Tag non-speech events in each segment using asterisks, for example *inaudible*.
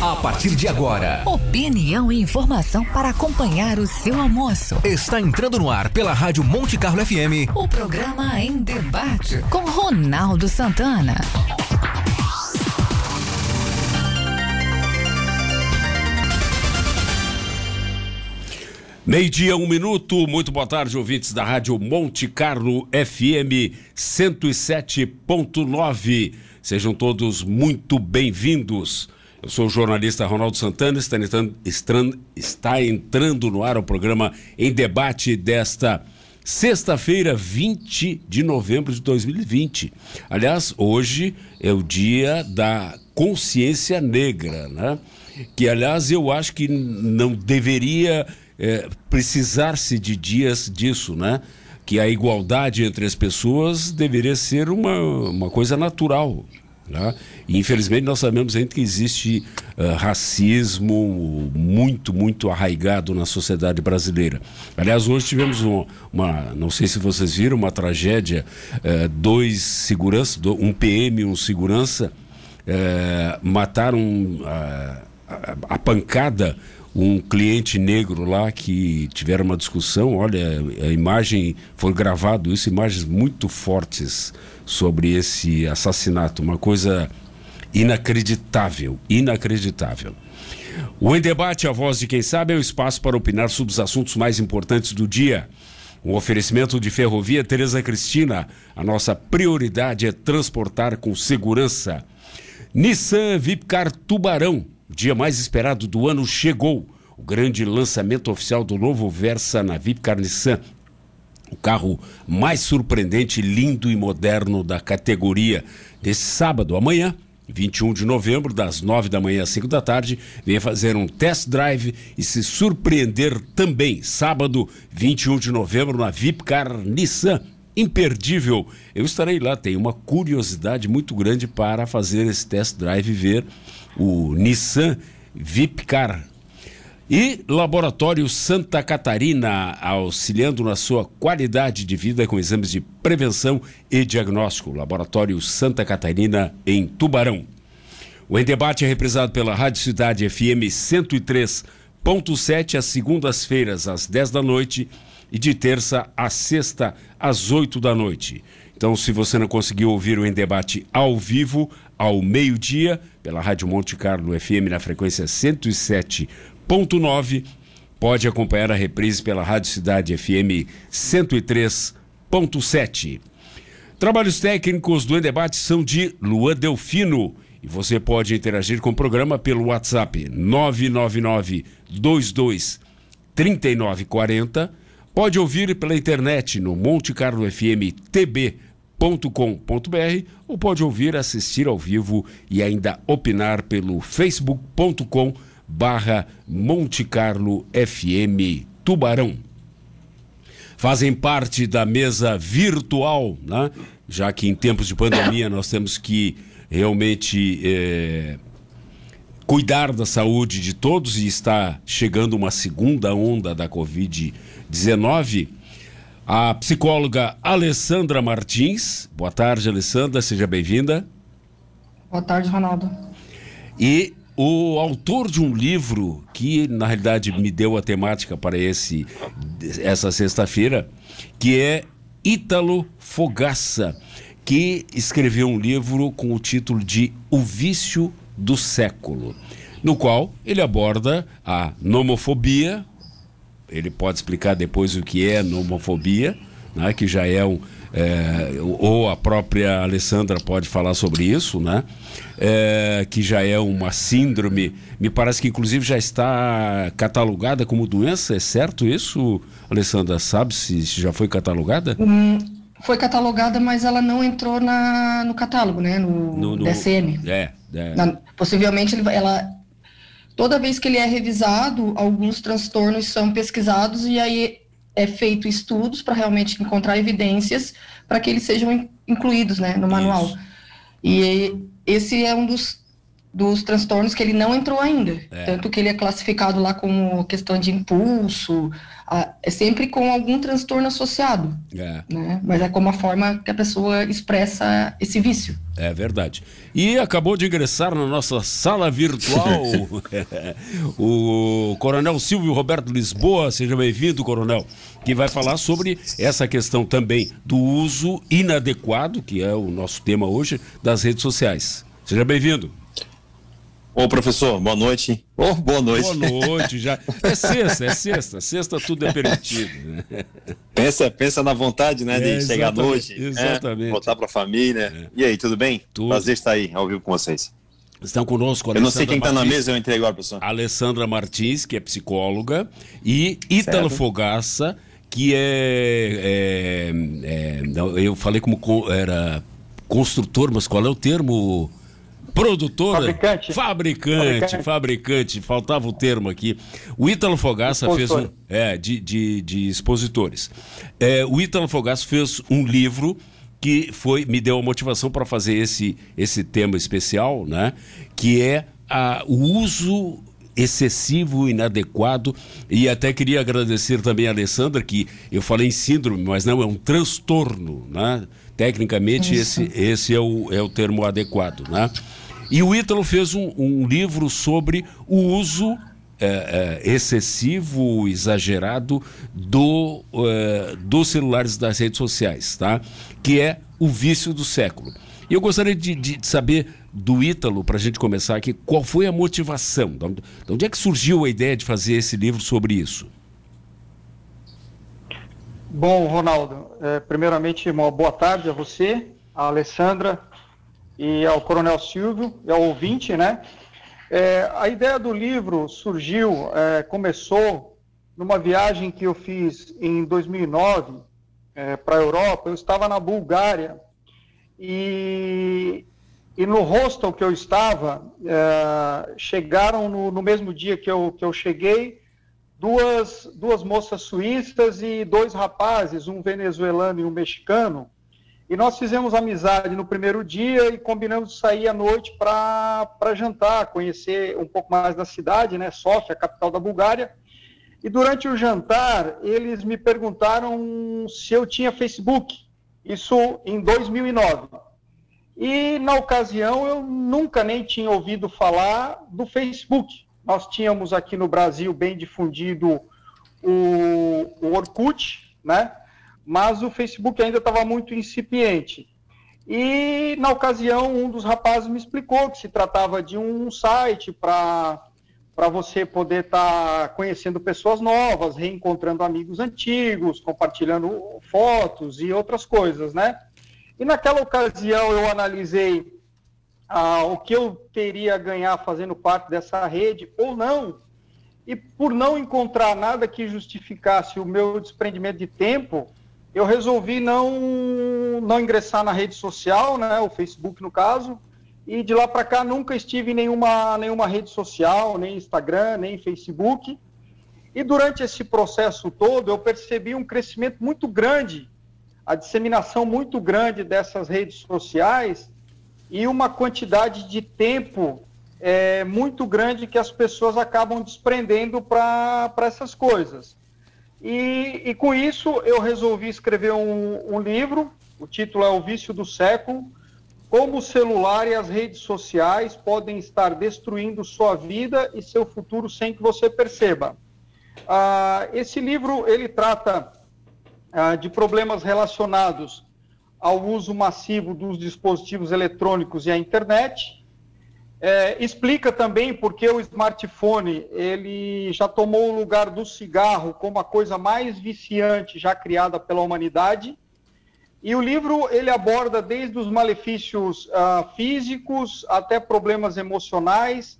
A partir de agora, opinião e informação para acompanhar o seu almoço. Está entrando no ar pela Rádio Monte Carlo FM. O programa em debate com Ronaldo Santana. Meio-dia, um minuto. Muito boa tarde, ouvintes da Rádio Monte Carlo FM 107.9. Sejam todos muito bem-vindos. Sou o jornalista Ronaldo Santana, está entrando, está entrando no ar o programa em debate desta sexta-feira, 20 de novembro de 2020. Aliás, hoje é o dia da consciência negra, né? Que, aliás, eu acho que não deveria é, precisar-se de dias disso, né? Que a igualdade entre as pessoas deveria ser uma, uma coisa natural. Né? E infelizmente nós sabemos ainda que existe uh, racismo muito, muito arraigado na sociedade brasileira. Aliás, hoje tivemos uma, não sei se vocês viram, uma tragédia: uh, dois seguranças, um PM e um segurança uh, mataram a, a pancada um cliente negro lá que tiveram uma discussão. Olha, a imagem foi gravado isso, imagens muito fortes sobre esse assassinato, uma coisa inacreditável, inacreditável. O Em Debate, a voz de quem sabe, é o espaço para opinar sobre os assuntos mais importantes do dia. Um oferecimento de Ferrovia Tereza Cristina. A nossa prioridade é transportar com segurança. Nissan Vipcar Tubarão o dia mais esperado do ano chegou. O grande lançamento oficial do novo Versa na Vipcar Nissan. O carro mais surpreendente, lindo e moderno da categoria. Nesse sábado, amanhã, 21 de novembro, das 9 da manhã às 5 da tarde, venha fazer um test drive e se surpreender também. Sábado, 21 de novembro, na Vipcar Nissan. Imperdível. Eu estarei lá, tenho uma curiosidade muito grande para fazer esse test drive e ver o Nissan Vipcar. E Laboratório Santa Catarina, auxiliando na sua qualidade de vida com exames de prevenção e diagnóstico. Laboratório Santa Catarina, em Tubarão. O Em Debate é reprisado pela Rádio Cidade FM 103.7 às segundas-feiras, às 10 da noite, e de terça a sexta, às 8 da noite. Então, se você não conseguiu ouvir o Em Debate ao vivo, ao meio-dia, pela Rádio Monte Carlo FM na frequência 107.9, pode acompanhar a reprise pela Rádio Cidade FM 103.7. Trabalhos técnicos do Em Debate são de Luan Delfino. E você pode interagir com o programa pelo WhatsApp 999 22 3940. Pode ouvir pela internet no Monte Carlo FM TB com.br ou pode ouvir, assistir ao vivo e ainda opinar pelo facebook.com barra Monte Carlo FM Tubarão. Fazem parte da mesa virtual, né? já que em tempos de pandemia nós temos que realmente é, cuidar da saúde de todos e está chegando uma segunda onda da Covid-19 a psicóloga Alessandra Martins. Boa tarde, Alessandra, seja bem-vinda. Boa tarde, Ronaldo. E o autor de um livro que, na realidade, me deu a temática para esse, essa sexta-feira, que é Ítalo Fogaça, que escreveu um livro com o título de O Vício do Século, no qual ele aborda a nomofobia, ele pode explicar depois o que é nomofobia, né, que já é um. É, ou a própria Alessandra pode falar sobre isso, né? É, que já é uma síndrome, me parece que inclusive já está catalogada como doença, é certo isso, Alessandra? Sabe se já foi catalogada? Hum, foi catalogada, mas ela não entrou na, no catálogo, né? No, no, no DSM. É. é. Na, possivelmente ela Toda vez que ele é revisado, alguns transtornos são pesquisados e aí é feito estudos para realmente encontrar evidências para que eles sejam incluídos né, no manual. Isso. E esse é um dos dos transtornos que ele não entrou ainda. É. Tanto que ele é classificado lá como questão de impulso, é sempre com algum transtorno associado. É. Né? Mas é como a forma que a pessoa expressa esse vício. É verdade. E acabou de ingressar na nossa sala virtual *laughs* o Coronel Silvio Roberto Lisboa. Seja bem-vindo, Coronel, que vai falar sobre essa questão também do uso inadequado, que é o nosso tema hoje, das redes sociais. Seja bem-vindo. Ô, professor, boa noite. Ô, oh, boa noite. Boa noite, já. É sexta, é sexta. Sexta tudo é permitido. Né? Pensa, pensa na vontade, né, de é, chegar à noite. Né? Exatamente. É, voltar para a família. É. E aí, tudo bem? Tudo. Prazer estar aí, ao vivo com vocês. Estão conosco. Eu não sei quem está na mesa, eu entrei agora, professor. Alessandra Martins, que é psicóloga, e Ítalo Fogaça, que é, é, é, Eu falei como era construtor, mas qual é o termo? Produtora. Fabricante. Fabricante, fabricante, fabricante. Faltava o termo aqui. O Ítalo Fogaça fez um. É, de, de, de expositores. É, o Ítalo Fogaça fez um livro que foi me deu a motivação para fazer esse, esse tema especial, né? Que é a, o uso excessivo, inadequado. E até queria agradecer também a Alessandra, que eu falei em síndrome, mas não, é um transtorno, né? Tecnicamente, esse, esse é, o, é o termo adequado, né? E o Ítalo fez um, um livro sobre o uso é, é, excessivo, exagerado do, é, dos celulares das redes sociais, tá? Que é o vício do século. E eu gostaria de, de saber do Ítalo, para a gente começar aqui, qual foi a motivação? De onde é que surgiu a ideia de fazer esse livro sobre isso? Bom, Ronaldo, é, primeiramente, uma boa tarde a você, a Alessandra, e ao Coronel Silvio e ao ouvinte, né? É, a ideia do livro surgiu, é, começou numa viagem que eu fiz em 2009 é, para a Europa. Eu estava na Bulgária e, e no hostel que eu estava, é, chegaram no, no, mesmo dia que eu, que eu cheguei duas, duas moças suíças e dois rapazes, um venezuelano e um mexicano, e nós fizemos amizade no primeiro dia e combinamos de sair à noite para jantar, conhecer um pouco mais da cidade, né? Sofia, capital da Bulgária. E durante o jantar, eles me perguntaram se eu tinha Facebook. Isso em 2009. E na ocasião eu nunca nem tinha ouvido falar do Facebook. Nós tínhamos aqui no Brasil bem difundido o, o Orkut, né? Mas o Facebook ainda estava muito incipiente. E, na ocasião, um dos rapazes me explicou que se tratava de um site para você poder estar tá conhecendo pessoas novas, reencontrando amigos antigos, compartilhando fotos e outras coisas, né? E naquela ocasião eu analisei ah, o que eu teria a ganhar fazendo parte dessa rede ou não, e por não encontrar nada que justificasse o meu desprendimento de tempo, eu resolvi não, não ingressar na rede social, né, o Facebook no caso, e de lá para cá nunca estive em nenhuma, nenhuma rede social, nem Instagram, nem Facebook. E durante esse processo todo, eu percebi um crescimento muito grande, a disseminação muito grande dessas redes sociais e uma quantidade de tempo é, muito grande que as pessoas acabam desprendendo para essas coisas. E, e, com isso eu resolvi escrever um, um, livro, o título é O Vício do Século, como o celular e as redes sociais podem estar destruindo sua vida e seu futuro sem que você perceba. Ah, esse livro ele trata ah, de problemas relacionados ao uso massivo dos dispositivos eletrônicos e à internet, é, explica também porque o smartphone ele já tomou o lugar do cigarro como a coisa mais viciante já criada pela humanidade. E o livro ele aborda desde os malefícios uh, físicos até problemas emocionais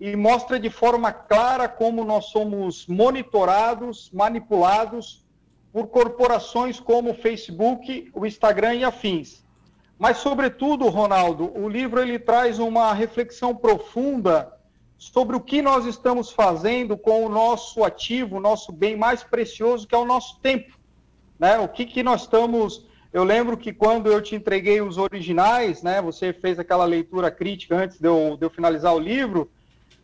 e mostra de forma clara como nós somos monitorados, manipulados por corporações como o Facebook, o Instagram e afins. Mas, sobretudo, Ronaldo, o livro ele traz uma reflexão profunda sobre o que nós estamos fazendo com o nosso ativo, o nosso bem mais precioso, que é o nosso tempo. Né? O que, que nós estamos Eu lembro que quando eu te entreguei os originais, né, você fez aquela leitura crítica antes de eu, de eu finalizar o livro,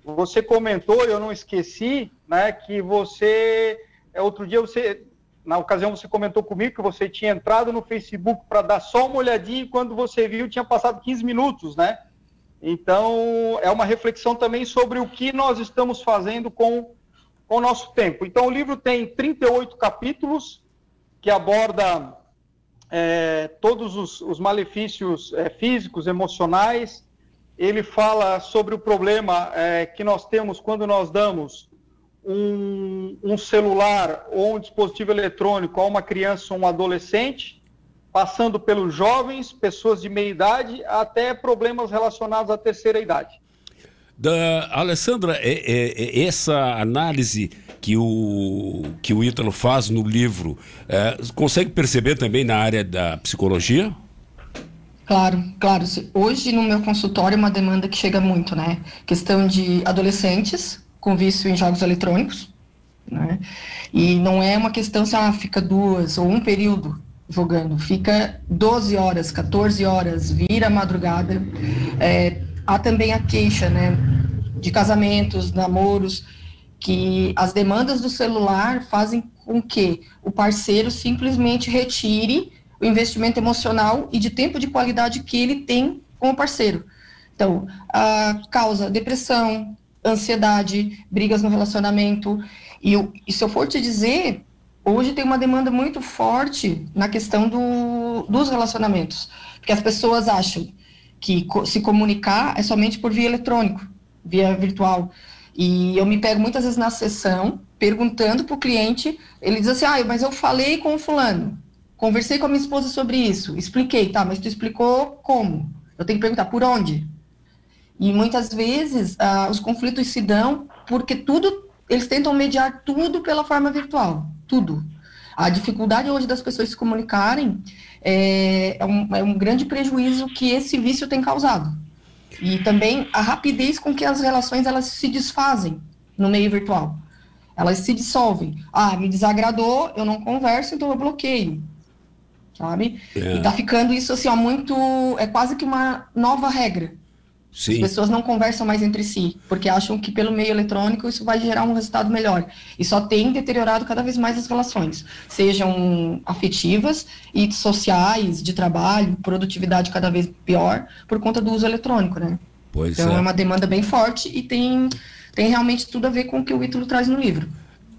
você comentou, eu não esqueci, né, que você, outro dia você, na ocasião você comentou comigo que você tinha entrado no Facebook para dar só uma olhadinha e quando você viu tinha passado 15 minutos, né? Então, é uma reflexão também sobre o que nós estamos fazendo com, com o nosso tempo. Então, o livro tem 38 capítulos que aborda é, todos os, os malefícios é, físicos, emocionais. Ele fala sobre o problema é, que nós temos quando nós damos um, um, celular ou um dispositivo eletrônico a uma criança ou um adolescente, passando pelos jovens, pessoas de meia idade, até problemas relacionados à terceira idade. Da Alessandra, é, é, é essa análise que o, que o Ítalo faz no livro, é, consegue perceber também na área da psicologia? Claro, claro. Hoje no meu consultório é uma demanda que chega muito, né? Questão de adolescentes com vício em jogos eletrônicos, né? E não é uma questão se ah, fica duas ou um período jogando, fica 12 horas, 14 horas, vira madrugada. É, há também a queixa, né? De casamentos, namoros que as demandas do celular fazem com que o parceiro simplesmente retire o investimento emocional e de tempo de qualidade que ele tem com o parceiro. Então, a causa depressão, ansiedade, brigas no relacionamento. E, eu, e se eu for te dizer, hoje tem uma demanda muito forte na questão do, dos relacionamentos. Porque as pessoas acham que se comunicar é somente por via eletrônico, via virtual. E eu me pego muitas vezes na sessão perguntando para o cliente, ele diz assim, ah, mas eu falei com o fulano, conversei com a minha esposa sobre isso, expliquei, tá, mas tu explicou como? Eu tenho que perguntar por onde? E muitas vezes ah, os conflitos se dão porque tudo, eles tentam mediar tudo pela forma virtual, tudo. A dificuldade hoje das pessoas se comunicarem é, é, um, é um grande prejuízo que esse vício tem causado. E também a rapidez com que as relações elas se desfazem no meio virtual. Elas se dissolvem. Ah, me desagradou, eu não converso, então eu bloqueio. Sabe? É. E tá ficando isso assim, ó, muito. É quase que uma nova regra. Sim. As pessoas não conversam mais entre si, porque acham que pelo meio eletrônico isso vai gerar um resultado melhor. E só tem deteriorado cada vez mais as relações, sejam afetivas e sociais, de trabalho, produtividade cada vez pior, por conta do uso eletrônico, né? Pois então é. é uma demanda bem forte e tem, tem realmente tudo a ver com o que o Ítalo traz no livro.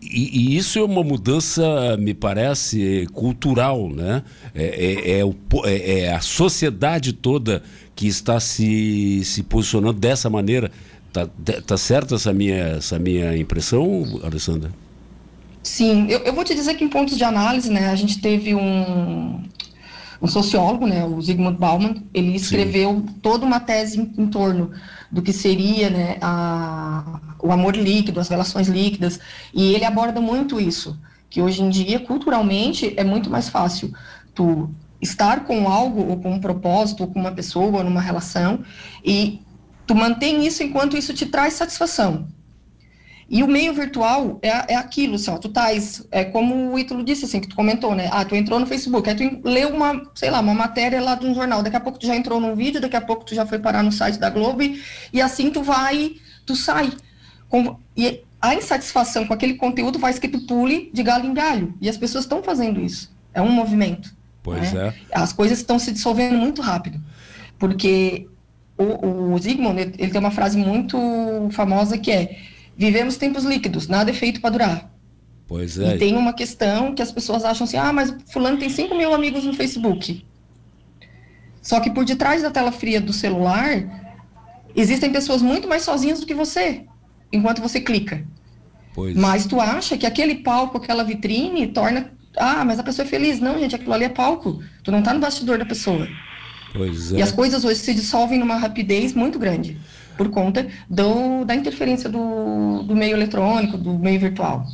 E, e, isso é uma mudança, me parece, cultural, né? É, é, é, o, é, é a sociedade toda que está se, se posicionando dessa maneira. Tá, tá certa essa minha, essa minha impressão, Alessandra? Sim, eu, eu vou te dizer que em pontos de análise, né, a gente teve um, um sociólogo, né, o Zygmunt Bauman, ele escreveu Sim. toda uma tese em, em, torno do que seria né, a, o amor líquido, as relações líquidas, e ele aborda muito isso, que hoje em dia, culturalmente, é muito mais fácil tu estar com algo, ou com um propósito, ou com uma pessoa, ou numa relação, e tu mantém isso enquanto isso te traz satisfação. E o meio virtual é, é aquilo, assim, ó, tu tais, é como o Ítalo disse, assim, que tu comentou, né? Ah, tu entrou no Facebook, aí tu leu uma, sei lá, uma matéria lá de um jornal, daqui a pouco tu já entrou num vídeo, daqui a pouco tu já foi parar no site da Globo, e, e assim tu vai, tu sai. Com, e a insatisfação com aquele conteúdo faz que tu pule de galho em galho, e as pessoas estão fazendo isso. É um movimento. Pois né? é. As coisas estão se dissolvendo muito rápido, porque o, o Zygmunt, ele tem uma frase muito famosa que é vivemos tempos líquidos, nada é feito para durar. Pois é. E tem uma questão que as pessoas acham assim, ah, mas fulano tem 5 mil amigos no Facebook. Só que por detrás da tela fria do celular, existem pessoas muito mais sozinhas do que você, enquanto você clica. Pois. Mas tu acha que aquele palco, aquela vitrine, torna ah, mas a pessoa é feliz. Não, gente, aquilo ali é palco. Tu não tá no bastidor da pessoa. Pois é. E as coisas hoje se dissolvem numa rapidez muito grande por conta do, da interferência do, do meio eletrônico, do meio virtual.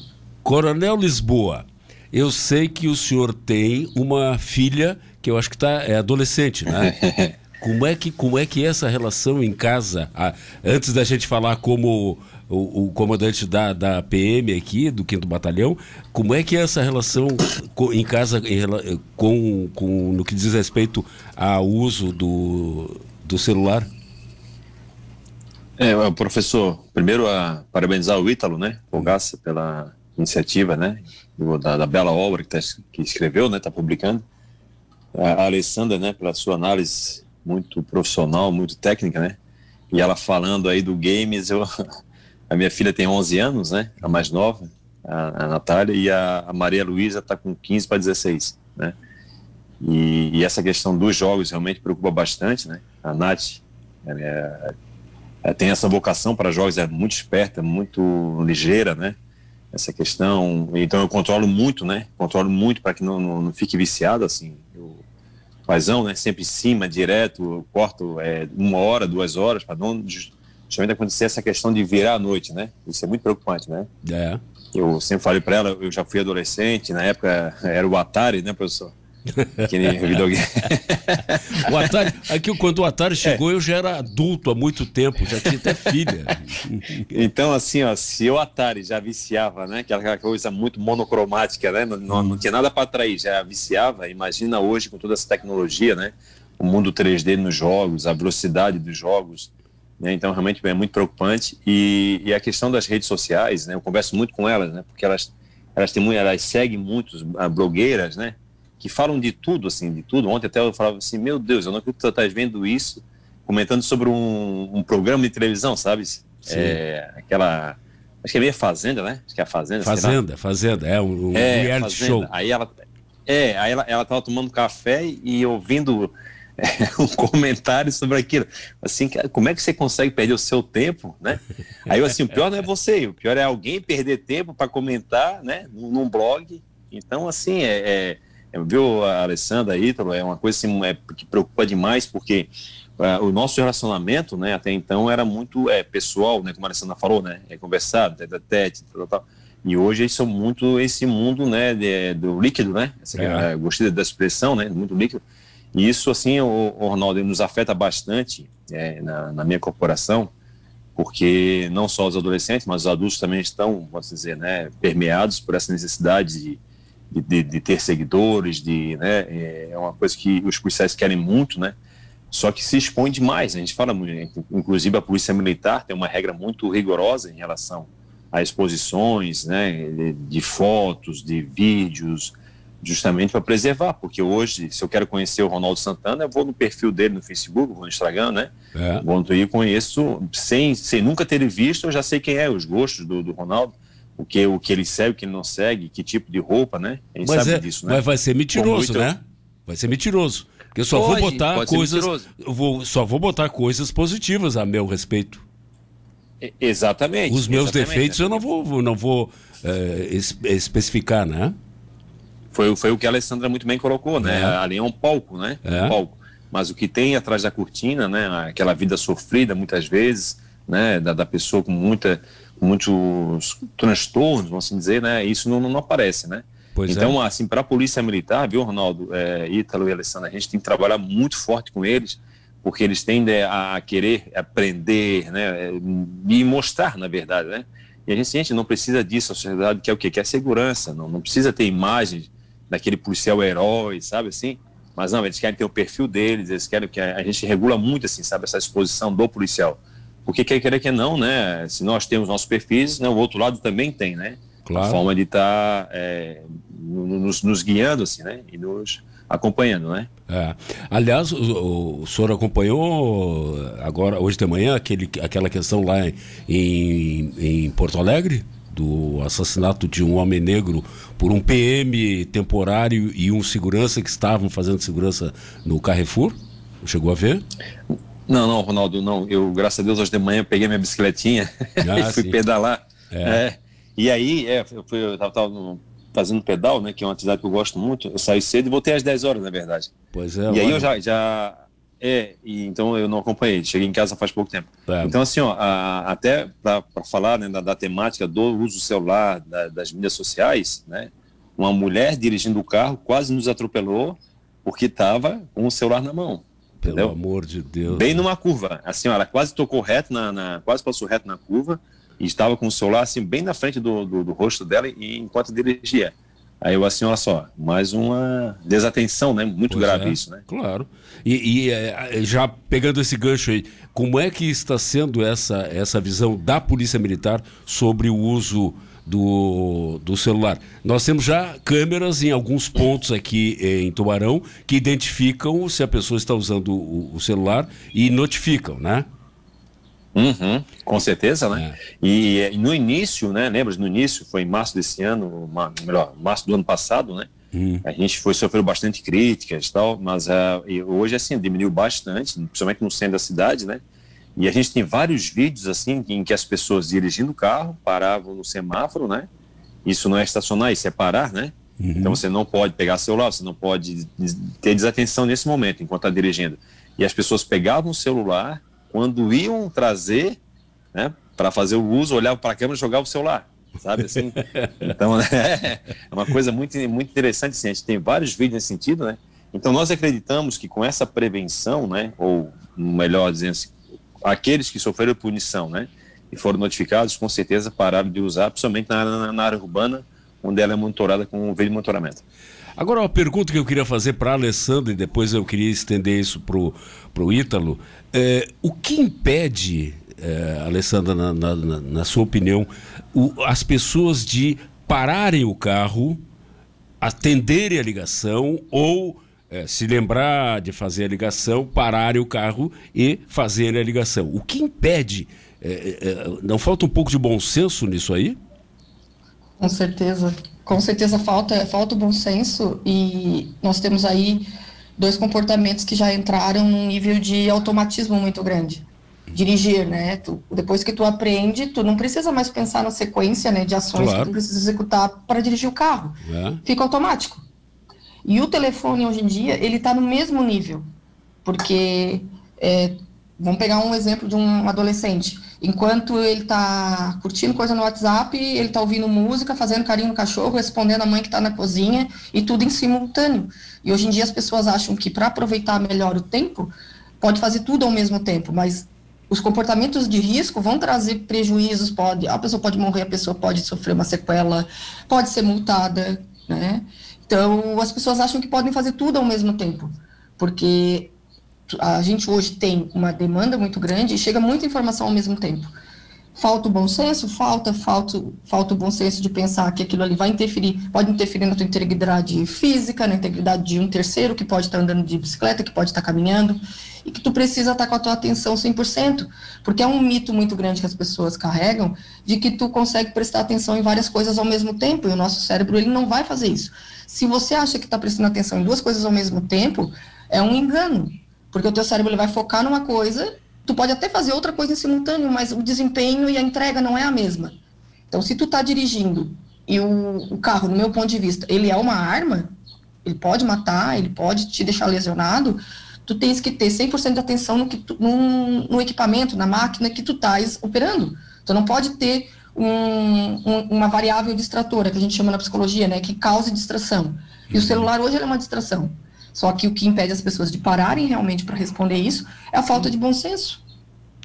Coronel Lisboa, eu sei que o senhor tem uma filha que eu acho que tá, é adolescente, né? *laughs* Como é que, como é, que é essa relação em casa? Ah, antes da gente falar como o, o, comandante da, da PM aqui, do 5 Batalhão, como é que é essa relação em casa em, com, com, no que diz respeito ao uso do, do celular? É, professor, primeiro a parabenizar o Ítalo, né, Fogaça, pela iniciativa, né, da, da bela obra que, tá, que escreveu, né, está publicando. A Alessandra, né, pela sua análise muito profissional, muito técnica, né? E ela falando aí do games, eu, *laughs* a minha filha tem 11 anos, né? A mais nova, a, a Natália, e a, a Maria Luísa está com 15 para 16, né? E, e, essa questão dos jogos realmente preocupa bastante, né? A Nath é, é, tem essa vocação para jogos, é muito esperta, muito ligeira, né? Essa questão, então eu controlo muito, né? Controlo muito para que não, não, não fique viciado, assim. Eu, paizão, né? Sempre em cima, direto, corto é, uma hora, duas horas, para não justamente acontecer essa questão de virar à noite, né? Isso é muito preocupante, né? É. Eu sempre falei para ela, eu já fui adolescente, na época era o Atari, né, professor? Aquele videogame. *laughs* o Atari, aqui quando o Atari chegou, é. eu já era adulto há muito tempo, já tinha até filha. *laughs* Então, assim, ó, se o Atari já viciava, né? Aquela coisa muito monocromática, né? Não, não, não tinha nada para atrair, já viciava. Imagina hoje com toda essa tecnologia, né? O mundo 3D nos jogos, a velocidade dos jogos. Né? Então, realmente é muito preocupante. E, e, a questão das redes sociais, né? Eu converso muito com elas, né? Porque elas, elas, têm muito, elas seguem muitos ah, blogueiras, né? Que falam de tudo, assim, de tudo. Ontem até eu falava assim, meu Deus, eu não acredito que tu estás vendo isso, comentando sobre um, um, programa de televisão, sabe? É, aquela, acho que é meio Fazenda, né? Acho que é a Fazenda. Fazenda, Fazenda, é um, um é, reality fazenda. show. Aí ela, é, aí ela, ela tava tomando café e ouvindo *laughs* um comentário sobre aquilo. Assim, como é que você consegue perder o seu tempo, né? Aí eu assim, o pior não é você, o pior é alguém perder tempo para comentar, né? Num, num blog. Então, assim, é, é viu, a Alessandra Ítalo, é uma coisa assim, é, que preocupa demais, porque uh, o nosso relacionamento, né, até então era muito é, pessoal, né, como a Alessandra falou, né, é conversado, tete, tete, tal, tal. E hoje eles são muito esse mundo, né, de, do líquido, né, Essa, é. gostei da expressão, né, muito líquido. E isso, assim, o, o Ronaldo, nos afeta bastante é, na, na minha corporação, porque não só os adolescentes, mas os adultos também estão, vamos dizer, né, permeados por essa necessidade de de, de, ter seguidores, de, né, é, é uma coisa que os policiais querem muito, né, só que se expõe demais, a gente fala muito, inclusive a polícia militar tem uma regra muito rigorosa em relação a exposições, né, de, de fotos, de vídeos, justamente para preservar, porque hoje, se eu quero conhecer o Ronaldo Santana, eu vou no perfil dele no Facebook, vou no Instagram, né? É. Vou no conheço, sem, sem nunca ter visto, eu já sei quem é, os gostos do, do Ronaldo o que, o que ele segue, o que ele não segue, que tipo de roupa, né? A gente mas sabe é, disso, né? Mas vai ser mentiroso, né? Vai ser mentiroso. Porque eu só pode, vou botar coisas. Eu vou, só vou botar coisas positivas a meu respeito. exatamente. Os meus exatamente, defeitos eu não vou, não vou é, especificar, né? Foi, foi o que a Alessandra muito bem colocou, né? É. Ali é um palco, né? É. Um palco. Mas o que tem atrás da cortina, né? Aquela vida sofrida muitas vezes, né? Da, da pessoa com muita muitos transtornos, vamos assim dizer, né? Isso não, não aparece, né? Pois então, é. assim, para a polícia militar, viu, Ronaldo, é, Ítalo e Alessandra, a gente tem que trabalhar muito forte com eles, porque eles tendem a querer aprender, né? É, e mostrar, na verdade, né? E a gente, a gente não precisa disso, a sociedade quer o quê? Quer segurança, não, não precisa ter imagens daquele policial herói, sabe assim? Mas não, eles querem ter o perfil deles, eles querem que a, a gente regula muito, assim, sabe, essa exposição do policial. Porque quer querer que não, né? Se nós temos nossos perfis, né, o outro lado também tem, né? Claro. A forma de estar tá, é, nos, nos, guiando, assim, né? E nos acompanhando, né? É. Aliás, o, o, senhor acompanhou agora, hoje de manhã, aquele, aquela questão lá em, em Porto Alegre? do assassinato de um homem negro por um PM temporário e um segurança que estavam fazendo segurança no Carrefour? Chegou a ver? Não, não, Ronaldo, não. Eu, graças a Deus, hoje de manhã peguei minha bicicletinha *laughs* ah, e fui sim. pedalar. É. é. E aí, é, eu, fui, eu tava, tava, fazendo pedal, né, que é uma atividade que eu gosto muito. Eu saí cedo e voltei às 10 horas, na verdade. Pois é. E olha. aí eu já, já é, e então eu não acompanhei, cheguei em casa faz pouco tempo. É. Então, assim, ó, a, até para falar né, da, da, temática do uso do celular, da, das mídias sociais, né, uma mulher dirigindo o carro quase nos atropelou porque estava com o celular na mão. Pelo entendeu? amor de Deus. Bem numa curva. Assim, ela quase tocou reto na, na, quase passou reto na curva e estava com o celular assim bem na frente do, do, do rosto dela e enquanto dirigia. Aí eu assim, olha só, mais uma desatenção, né? Muito Pois grave é, isso, né? Claro. E, e, é, já pegando esse gancho aí, como é que está sendo essa, essa visão da Polícia Militar sobre o uso do, do celular? Nós temos já câmeras em alguns pontos aqui em Tubarão que identificam se a pessoa está usando o, o celular e notificam, né? Uhum, com certeza, né? É. E, e no início, né? Lembra? No início, foi em março desse ano, ma- melhor, março do ano passado, né? Hum. A gente foi sofreu bastante críticas e tal, mas uh, hoje assim diminuiu bastante, principalmente no centro da cidade, né? E a gente tem vários vídeos assim em que as pessoas dirigindo o carro paravam no semáforo, né? Isso não é estacionar, isso é parar, né? Então você não pode pegar celular, você não pode ter desatenção nesse momento enquanto está dirigindo. E as pessoas pegavam o celular quando iam trazer, né? Para fazer o uso, olhavam para a câmera e jogavam o celular, sabe assim? *laughs* Então é uma coisa muito muito interessante. Assim, a gente tem vários vídeos nesse sentido, né? Então nós acreditamos que com essa prevenção, né? Ou melhor dizendo, assim, aqueles que sofreram punição, né? E foram notificados, com certeza pararam de usar, principalmente na, na, área urbana, onde ela é monitorada com um veio de monitoramento. Agora, uma pergunta que eu queria fazer para a Alessandra e depois eu queria estender isso para o Ítalo. É, o que impede, é, Alessandra, na, na- na- na sua opinião, o- as pessoas de pararem o carro, atenderem a ligação ou é, se lembrar de fazer a ligação, pararem o carro e fazerem a ligação? O que impede? É, é, é, não falta um pouco de bom senso nisso aí? Com certeza. Com certeza falta, falta o bom senso e nós temos aí dois comportamentos que já entraram num nível de automatismo muito grande. Dirigir, né? Tu- depois que tu aprende, tu não precisa mais pensar na sequência né, de ações Claro. que tu precisa executar para dirigir o carro. É. Fica automático. E o telefone hoje em dia, ele está no mesmo nível. Porque, é, vamos pegar um exemplo de um adolescente. Enquanto ele está curtindo coisa no WhatsApp, ele está ouvindo música, fazendo carinho no cachorro, respondendo a mãe que está na cozinha e tudo em simultâneo. E hoje em dia as pessoas acham que para aproveitar melhor o tempo, pode fazer tudo ao mesmo tempo, mas os comportamentos de risco vão trazer prejuízos, pode, a pessoa pode morrer, a pessoa pode sofrer uma sequela, pode ser multada, né? Então, as pessoas acham que podem fazer tudo ao mesmo tempo, porque a gente hoje tem uma demanda muito grande e chega muita informação ao mesmo tempo. Falta o bom senso? Falta, falta, falta o bom senso de pensar que aquilo ali vai interferir, pode interferir na tua integridade física, na integridade de um terceiro que pode estar andando de bicicleta, que pode estar caminhando, e que tu precisa estar com a tua atenção 100%, porque é um mito muito grande que as pessoas carregam de que tu consegue prestar atenção em várias coisas ao mesmo tempo, e o nosso cérebro ele não vai fazer isso. Se você acha que está prestando atenção em duas coisas ao mesmo tempo, é um engano, porque o teu cérebro ele vai focar numa coisa Tu pode até fazer outra coisa em simultâneo, mas o desempenho e a entrega não é a mesma. Então, se tu está dirigindo e o, o, carro, no meu ponto de vista, ele é uma arma, ele pode matar, ele pode te deixar lesionado, tu tens que ter 100% de atenção no, que tu, no, no, equipamento, na máquina que tu estás operando. Tu não pode ter um, um, uma variável distratora, que a gente chama na psicologia, né, que cause distração. E o celular hoje é uma distração. Só que o que impede as pessoas de pararem realmente para responder isso é a falta de bom senso.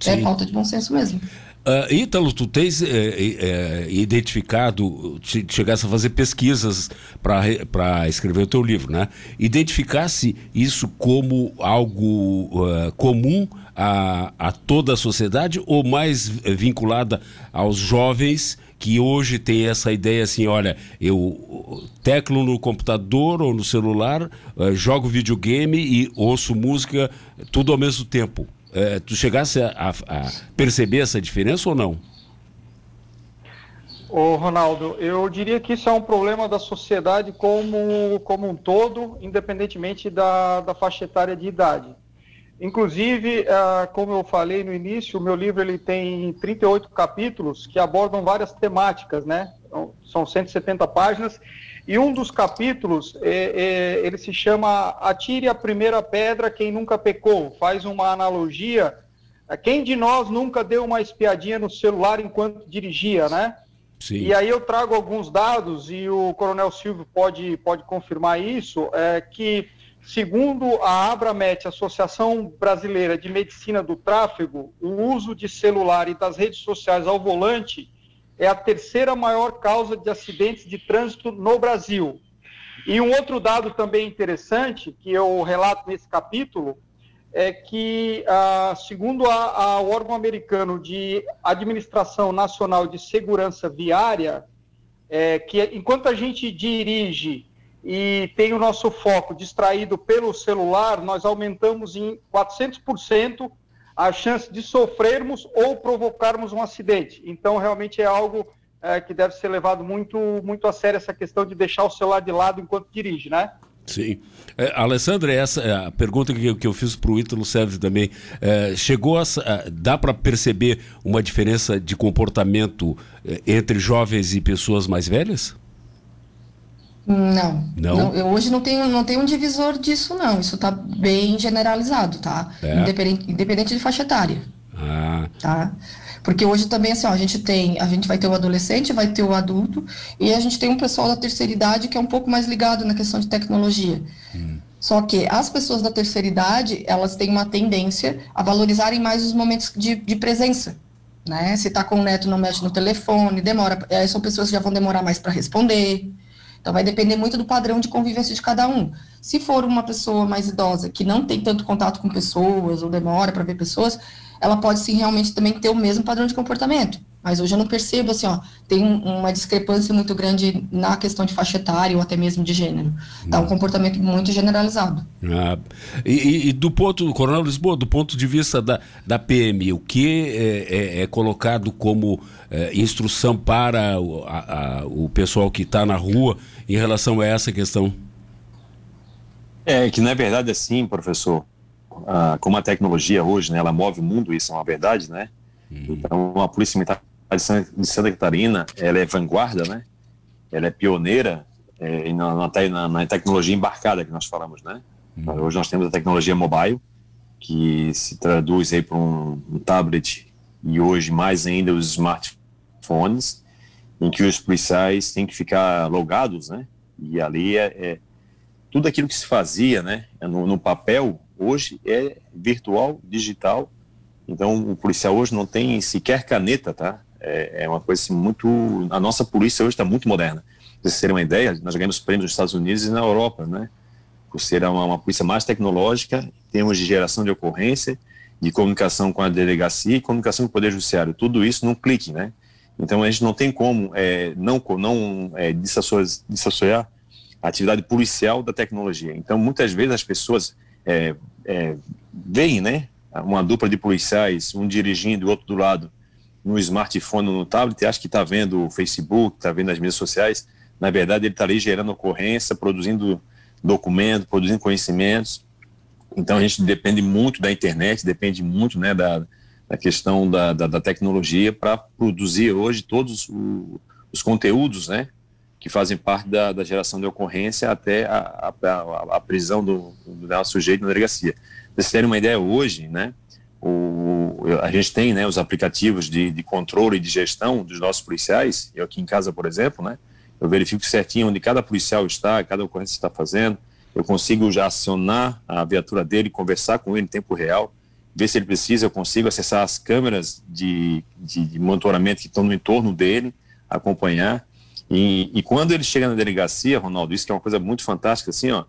Sim. É falta de bom senso mesmo. Uh, Ítalo, tu tens é, é, identificado, chegasse a fazer pesquisas para escrever o teu livro, né? Identificasse isso como algo uh, comum a, a, toda a sociedade ou mais vinculada aos jovens que hoje tem essa ideia assim, olha, eu teclo no computador ou no celular, uh, jogo videogame e ouço música tudo ao mesmo tempo. Uh, tu chegasse a, a, a, perceber essa diferença ou não? Ô Ronaldo, eu diria que isso é um problema da sociedade como, como um todo, independentemente da, da faixa etária de idade. Inclusive, uh, como eu falei no início, o meu livro ele tem 38 capítulos que abordam várias temáticas, né? São 170 páginas. E um dos capítulos, é, é, ele se chama Atire a Primeira Pedra Quem Nunca Pecou. Faz uma analogia. Quem de nós nunca deu uma espiadinha no celular enquanto dirigia, né? Sim. E aí eu trago alguns dados, e o Coronel Silvio pode, pode confirmar isso, é que Segundo a Abramet, Associação Brasileira de Medicina do Tráfego, o uso de celular e das redes sociais ao volante é a terceira maior causa de acidentes de trânsito no Brasil. E um outro dado também interessante, que eu relato nesse capítulo, é que, ah, segundo o órgão americano de Administração Nacional de Segurança Viária, é, que enquanto a gente dirige e tem o nosso foco distraído pelo celular, nós aumentamos em 400% a chance de sofrermos ou provocarmos um acidente. Então, realmente é algo é, que deve ser levado muito, muito a sério essa questão de deixar o celular de lado enquanto dirige, né? Sim. É, Alessandra, essa é a pergunta que, que eu fiz para o Ítalo serve também. É, chegou a, dá para perceber uma diferença de comportamento é, entre jovens e pessoas mais velhas? Não. Não? não eu hoje não tenho, não tenho um divisor disso, não. Isso está bem generalizado, tá? É? Independente, independente de faixa etária. Ah. Tá? Porque hoje também, assim, ó, a gente tem, a gente vai ter o adolescente, vai ter o adulto, e a gente tem um pessoal da terceira idade que é um pouco mais ligado na questão de tecnologia. Hum. Só que as pessoas da terceira idade, elas têm uma tendência a valorizarem mais os momentos de, de presença. Né? Se está com o neto, não mexe no telefone, demora. Aí são pessoas que já vão demorar mais para responder. Então, vai depender muito do padrão de convivência de cada um. Se for uma pessoa mais idosa que não tem tanto contato com pessoas ou demora para ver pessoas, ela pode sim realmente também ter o mesmo padrão de comportamento. Mas hoje eu não percebo assim, ó, tem uma discrepância muito grande na questão de faixa etária ou até mesmo de gênero. É um comportamento muito generalizado. Ah, e, e, do ponto, Coronel Lisboa, do ponto de vista da, da PM, o que é, é, é colocado como é, instrução para o, a, a, o pessoal que está na rua em relação a essa questão? É que não é verdade assim, professor. Ah, como a tecnologia hoje, né, ela move o mundo, isso é uma verdade, né? Uhum. Então, a Polícia Militar de Santa Catarina, ela é vanguarda, né? Ela é pioneira é, na, na, na, tecnologia embarcada que nós falamos, né? Uhum. Hoje nós temos a tecnologia mobile, que se traduz aí para um, um tablet e hoje mais ainda os smartphones, em que os policiais têm que ficar logados, né? E ali é, é tudo aquilo que se fazia, né? No, no, papel hoje é virtual, digital. Então o policial hoje não tem sequer caneta, tá? É, é uma coisa assim, muito. A nossa polícia hoje está muito moderna. Para vocês terem uma ideia, nós ganhamos prêmios nos Estados Unidos e na Europa, né? Por ser uma, uma polícia mais tecnológica, em termos de geração de ocorrência, de comunicação com a delegacia e comunicação com o Poder Judiciário. Tudo isso num clique, né? Então a gente não tem como é, não, não é, desassociar, a atividade policial da tecnologia. Então muitas vezes as pessoas é, é, veem, né, uma dupla de policiais, um dirigindo e o outro do lado, no smartphone, no tablet, acha que está vendo o Facebook, está vendo as mídias sociais. Na verdade, ele está ali gerando ocorrência, produzindo documento, produzindo conhecimentos. Então a gente depende muito da internet, depende muito né, da, a questão da, da, da tecnologia para produzir hoje todos o, os conteúdos, né, que fazem parte da, da geração de ocorrência até a, a, a prisão do, do sujeito na delegacia. Para vocês terem uma ideia, hoje, né, o, a gente tem né, os aplicativos de, de controle e de gestão dos nossos policiais, eu aqui em casa, por exemplo, né, eu verifico certinho onde cada policial está, cada ocorrência está fazendo, eu consigo já acionar a viatura dele, conversar com ele em tempo real, ver se ele precisa, eu consigo acessar as câmeras de, de, de monitoramento que estão no entorno dele, acompanhar. E, e, quando ele chega na delegacia, Ronaldo, isso que é uma coisa muito fantástica, assim, ó,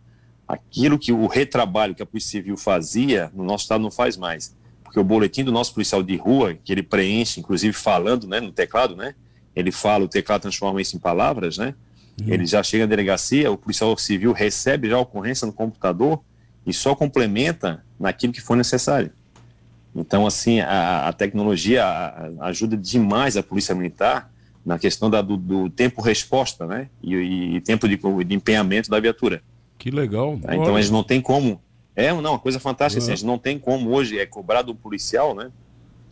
aquilo que o retrabalho que a Polícia Civil fazia, no nosso estado não faz mais. Porque o boletim do nosso policial de rua, que ele preenche, inclusive falando né, no teclado, né? Ele fala, o teclado transforma isso em palavras, né? Uhum. Ele já chega na delegacia, o policial civil recebe já a ocorrência no computador e só complementa naquilo que for necessário. Então, assim, a, a tecnologia ajuda demais a Polícia Militar na questão da, do, do tempo-resposta, né? E, e tempo de, de, empenhamento da viatura. Que legal. Tá? Então, gente não tem como... É, não, uma coisa fantástica, assim, a gente não tem como hoje é cobrar do policial, né?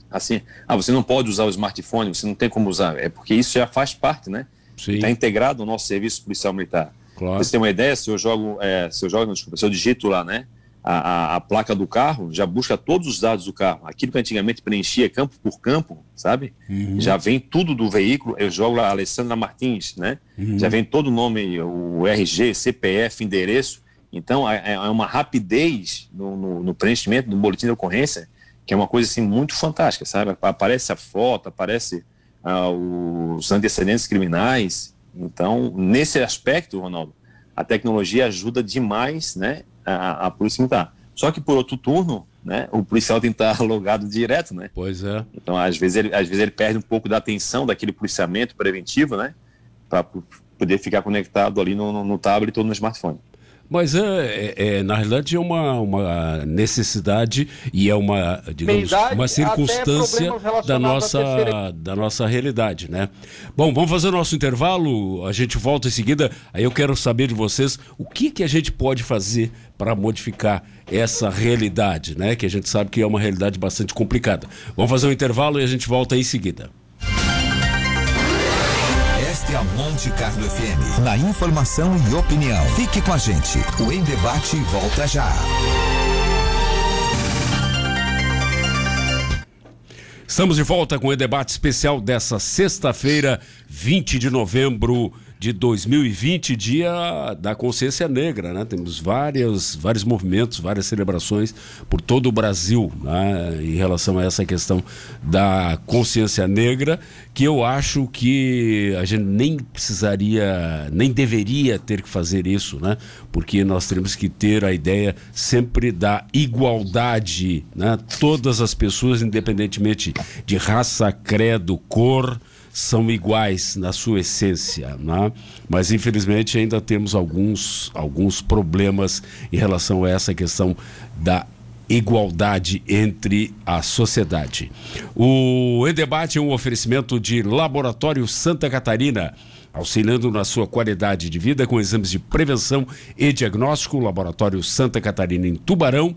Assim, ah, você não pode usar o smartphone, você não tem como usar. É porque isso já faz parte, né? Está integrado no nosso serviço policial militar. Claro. Você tem uma ideia, se eu jogo, é, se eu jogo, desculpa, se eu digito lá, né? a, a, a, placa do carro já busca todos os dados do carro. Aquilo que antigamente preenchia campo por campo, sabe? Uhum. Já vem tudo do veículo. Eu jogo lá Alessandra Martins, né? Uhum. Já vem todo o nome, o RG, CPF, endereço. Então, é, é uma rapidez no, no, no, preenchimento do boletim de ocorrência que é uma coisa assim muito fantástica, sabe? Aparece a foto, aparece ah, os antecedentes criminais. Então, nesse aspecto, Ronaldo, a tecnologia ajuda demais, né, a, a polícia militar. Só que por outro turno, né, o policial tem que estar *laughs* logado direto, né? Pois é. Então, às vezes ele, às vezes ele perde um pouco da atenção daquele policiamento preventivo, né, para poder ficar conectado ali no, no, no tablet ou no smartphone. Mas é, é, é, na realidade é uma, uma necessidade e é uma, digamos, uma circunstância da nossa, da nossa realidade, né? Bom, vamos fazer o nosso intervalo, a gente volta em seguida. Aí eu quero saber de vocês o que, que a gente pode fazer para modificar essa realidade, né? Que a gente sabe que é uma realidade bastante complicada. Vamos fazer um intervalo e a gente volta em seguida. A Monte Carlo FM. Na informação e opinião. Fique com a gente. O Em Debate volta já. Estamos de volta com o debate especial dessa sexta-feira, 20 de novembro de 2020, dia da consciência negra, né? Temos vários, vários movimentos, várias celebrações por todo o Brasil né? em relação a essa questão da consciência negra, que eu acho que a gente nem precisaria, nem deveria ter que fazer isso, né? Porque nós temos que ter a ideia sempre da igualdade, né? Todas as pessoas, independentemente de raça, credo, cor, são iguais na sua essência, né? mas infelizmente ainda temos alguns, alguns problemas em relação a essa questão da igualdade entre a sociedade. O E-Debate é um oferecimento de Laboratório Santa Catarina, auxiliando na sua qualidade de vida com exames de prevenção e diagnóstico. Laboratório Santa Catarina em Tubarão.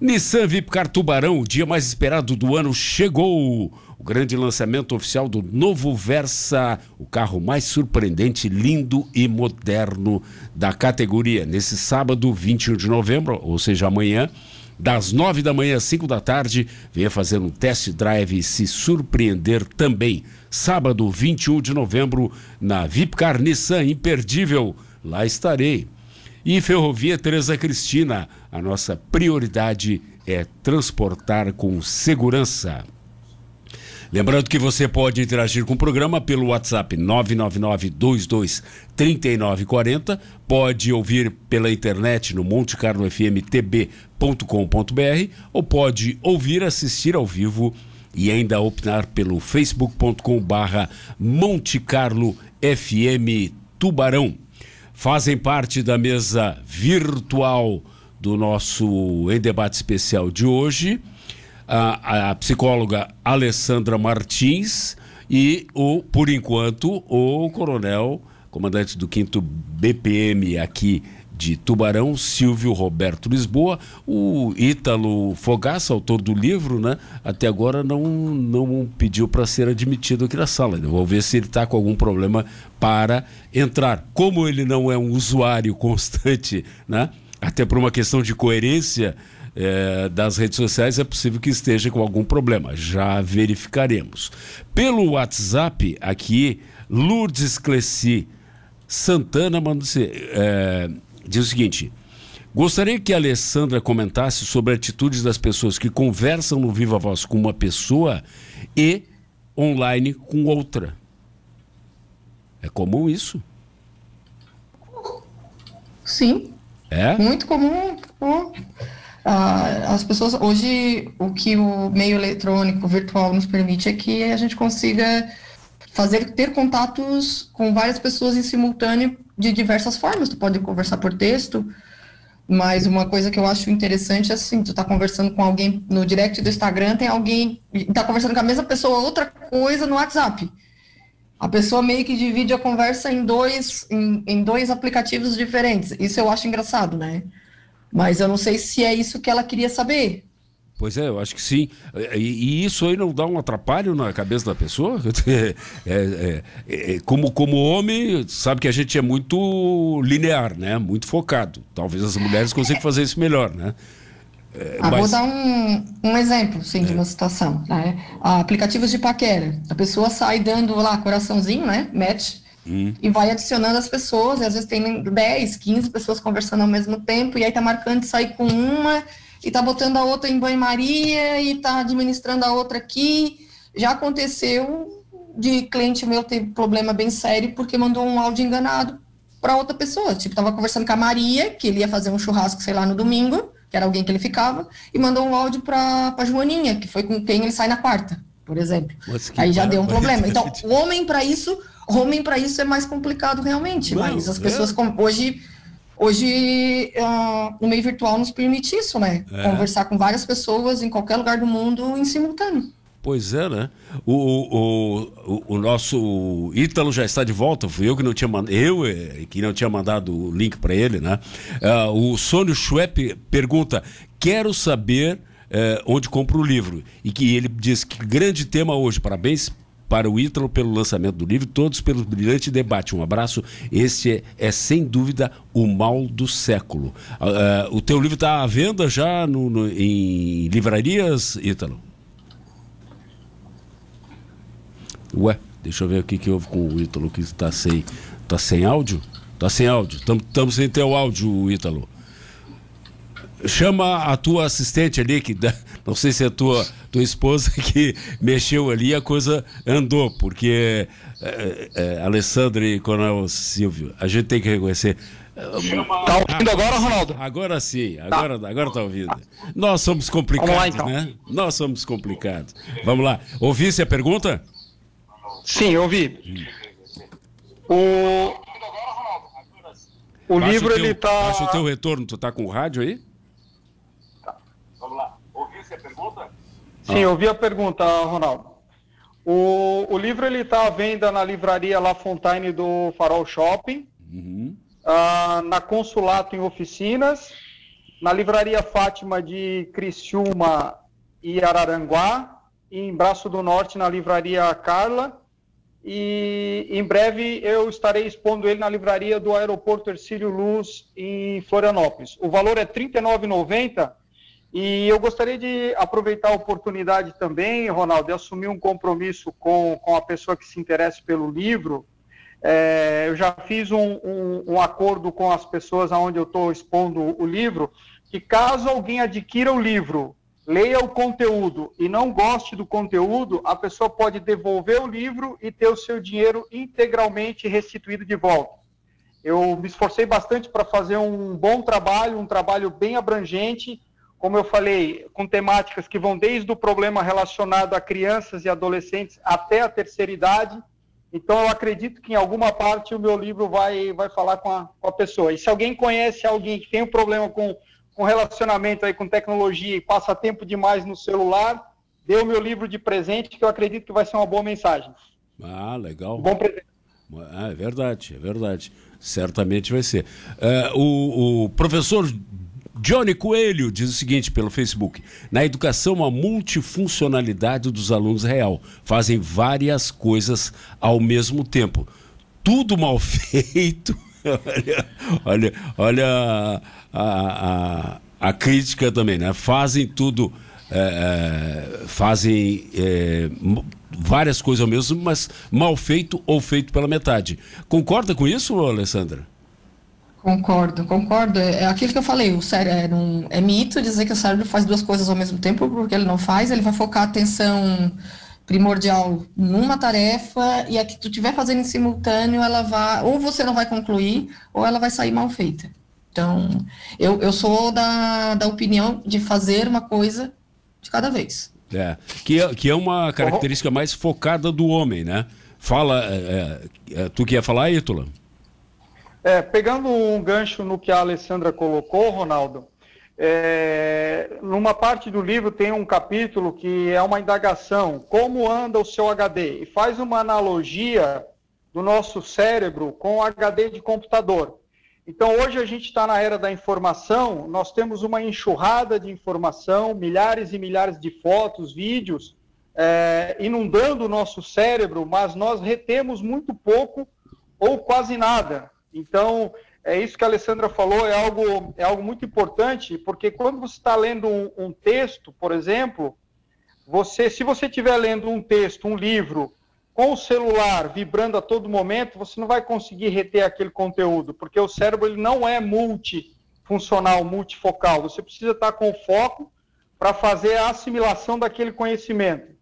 Nissan Vipcar Tubarão, o dia mais esperado do ano, chegou o grande lançamento oficial do novo Versa, o carro mais surpreendente, lindo e moderno da categoria. Nesse sábado, 21 de novembro, ou seja, amanhã, das 9 da manhã às 5 da tarde, venha fazer um test drive e se surpreender também. Sábado, 21 de novembro, na Vipcar Nissan Imperdível. Lá estarei. E Ferrovia Teresa Cristina, a nossa prioridade é transportar com segurança. Lembrando que você pode interagir com o programa pelo WhatsApp 999-22-3940, pode ouvir pela internet no montecarlofmtb.com.br ou pode ouvir, assistir ao vivo e ainda optar pelo facebook.com barra Monte Carlo FM Tubarão. Fazem parte da mesa virtual do nosso Em Debate Especial de hoje a, a psicóloga Alessandra Martins e o, por enquanto, o coronel, comandante do 5 BPM aqui de Tubarão, Silvio Roberto Lisboa, o Ítalo Fogaça, autor do livro, né? Até agora não, não pediu para ser admitido aqui na sala. Vou ver se ele está com algum problema para entrar. Como ele não é um usuário constante, né? Até por uma questão de coerência, é, das redes sociais, é possível que esteja com algum problema. Já verificaremos. Pelo WhatsApp, aqui, Lourdes Cleci Santana manda é, diz o seguinte. Gostaria que a Alessandra comentasse sobre atitudes das pessoas que conversam no Viva Voz com uma pessoa e online com outra. É comum isso? Sim. É? Muito comum. Ah, as pessoas hoje o que o meio eletrônico virtual nos permite é que a gente consiga fazer ter contatos com várias pessoas em simultâneo de diversas formas. Tu pode conversar por texto, mas uma coisa que eu acho interessante é assim, tu tá conversando com alguém no direct do Instagram, tem alguém tá conversando com a mesma pessoa outra coisa no WhatsApp. A pessoa meio que divide a conversa em dois em, em dois aplicativos diferentes. Isso eu acho engraçado, né? Mas eu não sei se é isso que ela queria saber. Pois é, eu acho que sim. E, e, isso aí não dá um atrapalho na cabeça da pessoa? *laughs* É, é, é, é, como, como homem, sabe que a gente é muito linear, né? Muito focado. Talvez as mulheres consigam fazer isso melhor, né? É, ah, mas... Vou dar um, um exemplo, sim, de uma situação. Né? aplicativos de paquera. A pessoa sai dando lá coraçãozinho, né? Match Hum. E vai adicionando as pessoas, e às vezes tem 10, 15 pessoas conversando ao mesmo tempo, e aí tá marcando de sair com uma, e tá botando a outra em banho-maria, e tá administrando a outra aqui. Já aconteceu de cliente meu ter problema bem sério porque mandou um áudio enganado para outra pessoa. Tipo, tava conversando com a Maria, que ele ia fazer um churrasco, sei lá, no domingo, que era alguém que ele ficava, e mandou um áudio para Joaninha, que foi com quem ele sai na quarta, por exemplo. Aí já deu um problema. *laughs* Então, o homem para isso, homem para isso é mais complicado realmente, mas as pessoas é. com, hoje hoje uh, o meio virtual nos permite isso, né? É. Conversar com várias pessoas em qualquer lugar do mundo em simultâneo. Pois é, né? O, o, o, o, nosso Ítalo já está de volta. Fui eu que não tinha mandado, eu eh, que não tinha mandado o link para ele, né? Uh, o Sônio Schwepp pergunta: quero saber uh, onde compro o livro. E que ele diz que grande tema hoje. Parabéns para o Ítalo pelo lançamento do livro, todos pelo brilhante debate. Um abraço. Este é, é sem dúvida o mal do século. Uh, o teu livro está à venda já no, no, em livrarias, Ítalo? Ué, deixa eu ver o que, que houve com o Ítalo que está sem, tá sem áudio? Está sem áudio. Estamos sem ter o áudio, Ítalo. Chama a tua assistente ali, que não sei se é a tua, tua esposa *laughs* que mexeu ali e a coisa andou, porque é, é, Alessandro e Coronel Silvio, a gente tem que reconhecer. Tá ouvindo agora, Ronaldo? Agora sim, agora tá, agora tá ouvindo. Nós somos complicados, lá, então. né? Nós somos complicados. Vamos lá. Ouvisse a pergunta? Sim, eu vi. O, o livro o teu, ele tá. Baixa o teu retorno, tu tá com o rádio aí? Tá. Vamos lá. Ouviu-se a pergunta? Sim, ah. ouvi a pergunta, Ronaldo. O, o livro ele está à venda na livraria La Fontaine do Farol Shopping, uhum. uh, na Consulato em Oficinas, na livraria Fátima de Criciúma e Araranguá, e em Braço do Norte na livraria Carla e em breve eu estarei expondo ele na livraria do Aeroporto Ercílio Luz em Florianópolis. O valor é R$ 39,90 e eu gostaria de aproveitar a oportunidade também, Ronaldo, de assumir um compromisso com, com a pessoa que se interessa pelo livro. É, eu já fiz um, um, um, acordo com as pessoas aonde eu estou expondo o livro, que caso alguém adquira o livro leia o conteúdo e não goste do conteúdo, a pessoa pode devolver o livro e ter o seu dinheiro integralmente restituído de volta. Eu me esforcei bastante para fazer um bom trabalho, um trabalho bem abrangente, como eu falei, com temáticas que vão desde o problema relacionado a crianças e adolescentes até a terceira idade. Então, eu acredito que em alguma parte o meu livro vai, vai falar com a, com a pessoa. E se alguém conhece alguém que tem um problema com com relacionamento aí com tecnologia e passa tempo demais no celular, dê o meu livro de presente, que eu acredito que vai ser uma boa mensagem. Ah, legal. bom presente. Ah, é verdade, é verdade. Certamente vai ser. Uh, o, o professor Johnny Coelho diz o seguinte pelo Facebook: na educação, a multifuncionalidade dos alunos é real. Fazem várias coisas ao mesmo tempo. Tudo mal *laughs* feito. olha, olha, olha a, a, a crítica também, né? Fazem tudo, é, é, fazem é, várias coisas ao mesmo, mas mal feito ou feito pela metade. Concorda com isso, Alessandra? Concordo, concordo. É, é aquilo que eu falei, o cérebro é, um, é mito dizer que o cérebro faz duas coisas ao mesmo tempo, porque ele não faz, ele vai focar a atenção primordial numa tarefa e a que tu estiver fazendo em simultâneo, ela vai, ou você não vai concluir, ou ela vai sair mal feita. Então, eu, eu sou da, da opinião de fazer uma coisa de cada vez. É, que, é, que é uma característica mais focada do homem, né? Fala, é, é, é tu que ia falar, Ítula? É, pegando um gancho no que a Alessandra colocou, Ronaldo, é, numa parte do livro tem um capítulo que é uma indagação, como anda o seu HD? E faz uma analogia do nosso cérebro com o HD de computador. Então, hoje a gente está na era da informação, nós temos uma enxurrada de informação, milhares e milhares de fotos, vídeos, é, inundando o nosso cérebro, mas nós retemos muito pouco ou quase nada. Então, é isso que a Alessandra falou, é algo, é algo muito importante, porque quando você está lendo um, um texto, por exemplo, você, se você estiver lendo um texto, um livro, com o celular vibrando a todo momento, você não vai conseguir reter aquele conteúdo, porque o cérebro ele não é multifuncional, multifocal. Você precisa estar com foco para fazer a assimilação daquele conhecimento.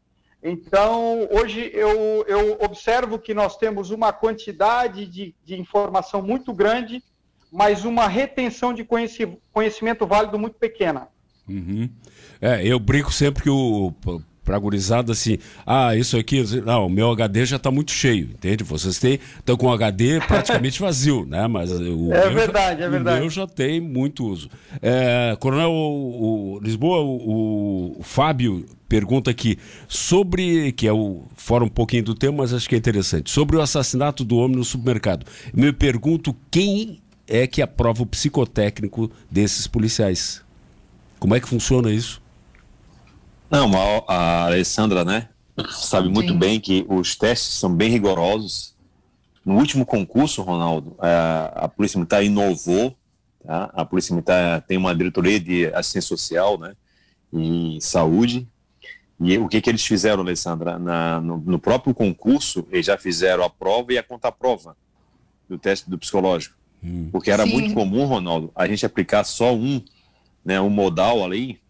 Então, hoje eu, eu observo que nós temos uma quantidade de, de informação muito grande, mas uma retenção de conhecimento válido muito pequena. Uhum. É, eu brinco sempre que o para gurizada assim, ah, isso aqui, não, o meu HD já está muito cheio, entende? Vocês têm, estão com o HD praticamente *laughs* vazio, né? Mas o é verdade, já, é verdade. O meu já tem muito uso. É, Coronel o, o Lisboa, o, o, Fábio pergunta aqui sobre, que é o fora um pouquinho do tema, mas acho que é interessante, sobre o assassinato do homem no supermercado. Eu me pergunto quem é que aprova o psicotécnico desses policiais. Como é que funciona isso? Não, a Alessandra, né, sabe muito Sim. bem que os testes são bem rigorosos. No último concurso, Ronaldo, a, a Polícia Militar inovou, tá? a Polícia Militar tem uma diretoria de assistência social né, e saúde. E o que, que eles fizeram, Alessandra? Na, no, no próprio concurso, eles já fizeram a prova e a contraprova do teste do psicológico. Hum. Porque era Sim. muito comum, Ronaldo, a gente aplicar só um, né, um modal ali,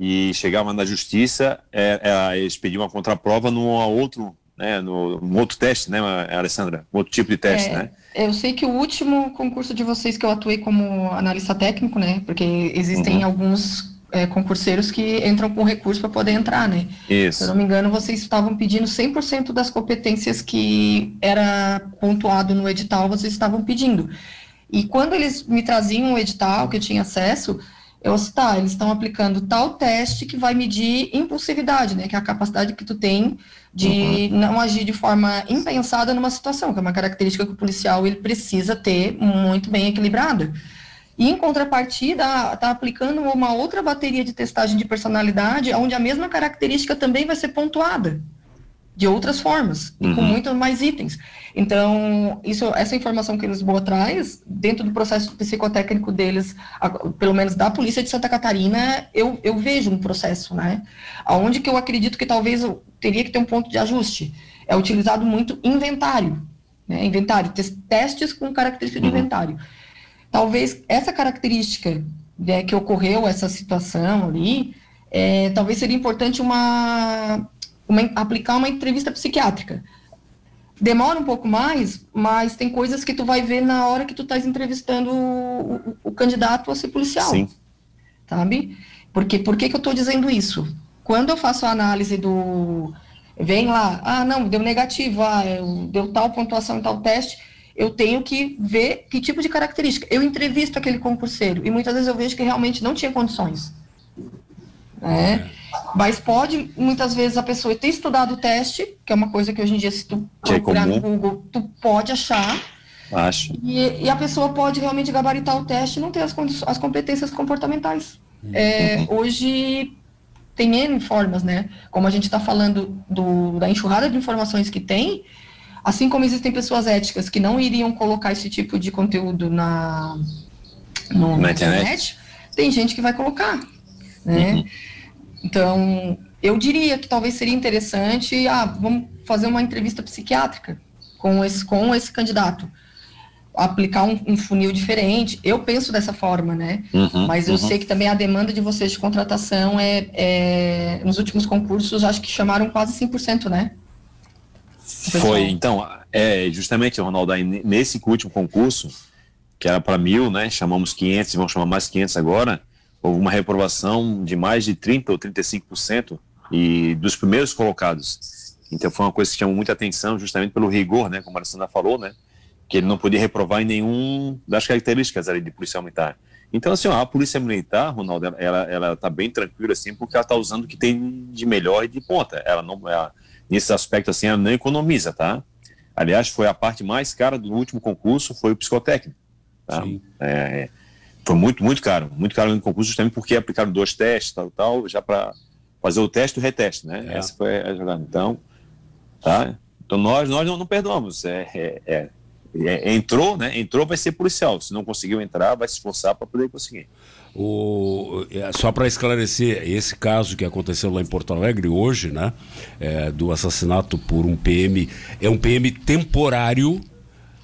e chegava na justiça, é, é, eles pediam uma contraprova num outro, né, no, num outro teste, né, Alessandra? Um outro tipo de teste, é, né? Eu sei que o último concurso de vocês que eu atuei como analista técnico, né, porque existem uhum. alguns é, concurseiros que entram com recurso para poder entrar, né? Isso. Se eu não me engano, vocês estavam pedindo 100% das competências que era pontuado no edital, vocês estavam pedindo. E quando eles me traziam o edital que eu tinha acesso, eu tá, eles estão aplicando tal teste que vai medir impulsividade, né, que é a capacidade que tu tem de uhum. não agir de forma impensada numa situação, que é uma característica que o policial ele precisa ter muito bem equilibrada. E em contrapartida, está aplicando uma outra bateria de testagem de personalidade, onde a mesma característica também vai ser pontuada de outras formas, uhum. com muito mais itens. Então, isso, essa informação que Lisboa traz, dentro do processo psicotécnico deles, a, pelo menos da Polícia de Santa Catarina, eu, eu vejo um processo, né? Onde que eu acredito que talvez eu teria que ter um ponto de ajuste. É utilizado muito inventário, né? Inventário, testes com característica uhum. de inventário. Talvez essa característica né, que ocorreu, essa situação ali, é, talvez seria importante uma uma, aplicar uma entrevista psiquiátrica. Demora um pouco mais, mas tem coisas que tu vai ver na hora que tu estás entrevistando o, o, o, candidato a ser policial. Sim. Sabe? Porque, por que, que eu estou dizendo isso? Quando eu faço a análise do. Vem lá, ah, não, deu negativo, ah, deu tal pontuação em tal teste, eu tenho que ver que tipo de característica. Eu entrevisto aquele concurseiro e muitas vezes eu vejo que realmente não tinha condições. Né? Mas pode, muitas vezes, a pessoa ter estudado o teste, que é uma coisa que hoje em dia, se tu que é procurar é no Google, tu pode achar. Acho. E, e, a pessoa pode realmente gabaritar o teste e não ter as, as competências comportamentais. Uhum. É, hoje tem N formas, né? Como a gente está falando do, da enxurrada de informações que tem, assim como existem pessoas éticas que não iriam colocar esse tipo de conteúdo na, no, na, internet. internet, tem gente que vai colocar, né? Uhum. Então, eu diria que talvez seria interessante, ah, vamos fazer uma entrevista psiquiátrica com esse, com esse candidato. Aplicar um, um funil diferente. Eu penso dessa forma, né? Uhum, Mas eu uhum. sei que também a demanda de vocês de contratação é, é, Nos últimos concursos, acho que chamaram quase 100%, né? Foi, então, é, justamente, Ronaldo, aí, nesse último concurso, que era para mil, né? Chamamos 500, vamos chamar mais 500 agora houve uma reprovação de mais de 30% ou 35% e dos primeiros colocados. Então foi uma coisa que chamou muita atenção, justamente pelo rigor, né, como a Alessandra falou, né, que ele não podia reprovar em nenhum das características ali de policial militar. Então, assim, a polícia militar, Ronaldo, ela, ela tá bem tranquila, assim, porque ela tá usando o que tem de melhor e de ponta. Ela não, ela, nesse aspecto, assim, ela não economiza, tá? Aliás, foi a parte mais cara do último concurso, foi o psicotécnico, tá? Sim. É, foi muito, muito caro. Muito caro no concurso, justamente porque aplicaram dois testes, tal, tal, já para fazer o teste e o reteste, né? É. Essa foi a jogada. Então, tá? Então nós, nós não, não perdoamos. É, é, é, é, entrou, né? Entrou, vai ser policial. Se não conseguiu entrar, vai se esforçar para poder conseguir. O, é, só para esclarecer, esse caso que aconteceu lá em Porto Alegre hoje, né, é, do assassinato por um PM, é um PM temporário,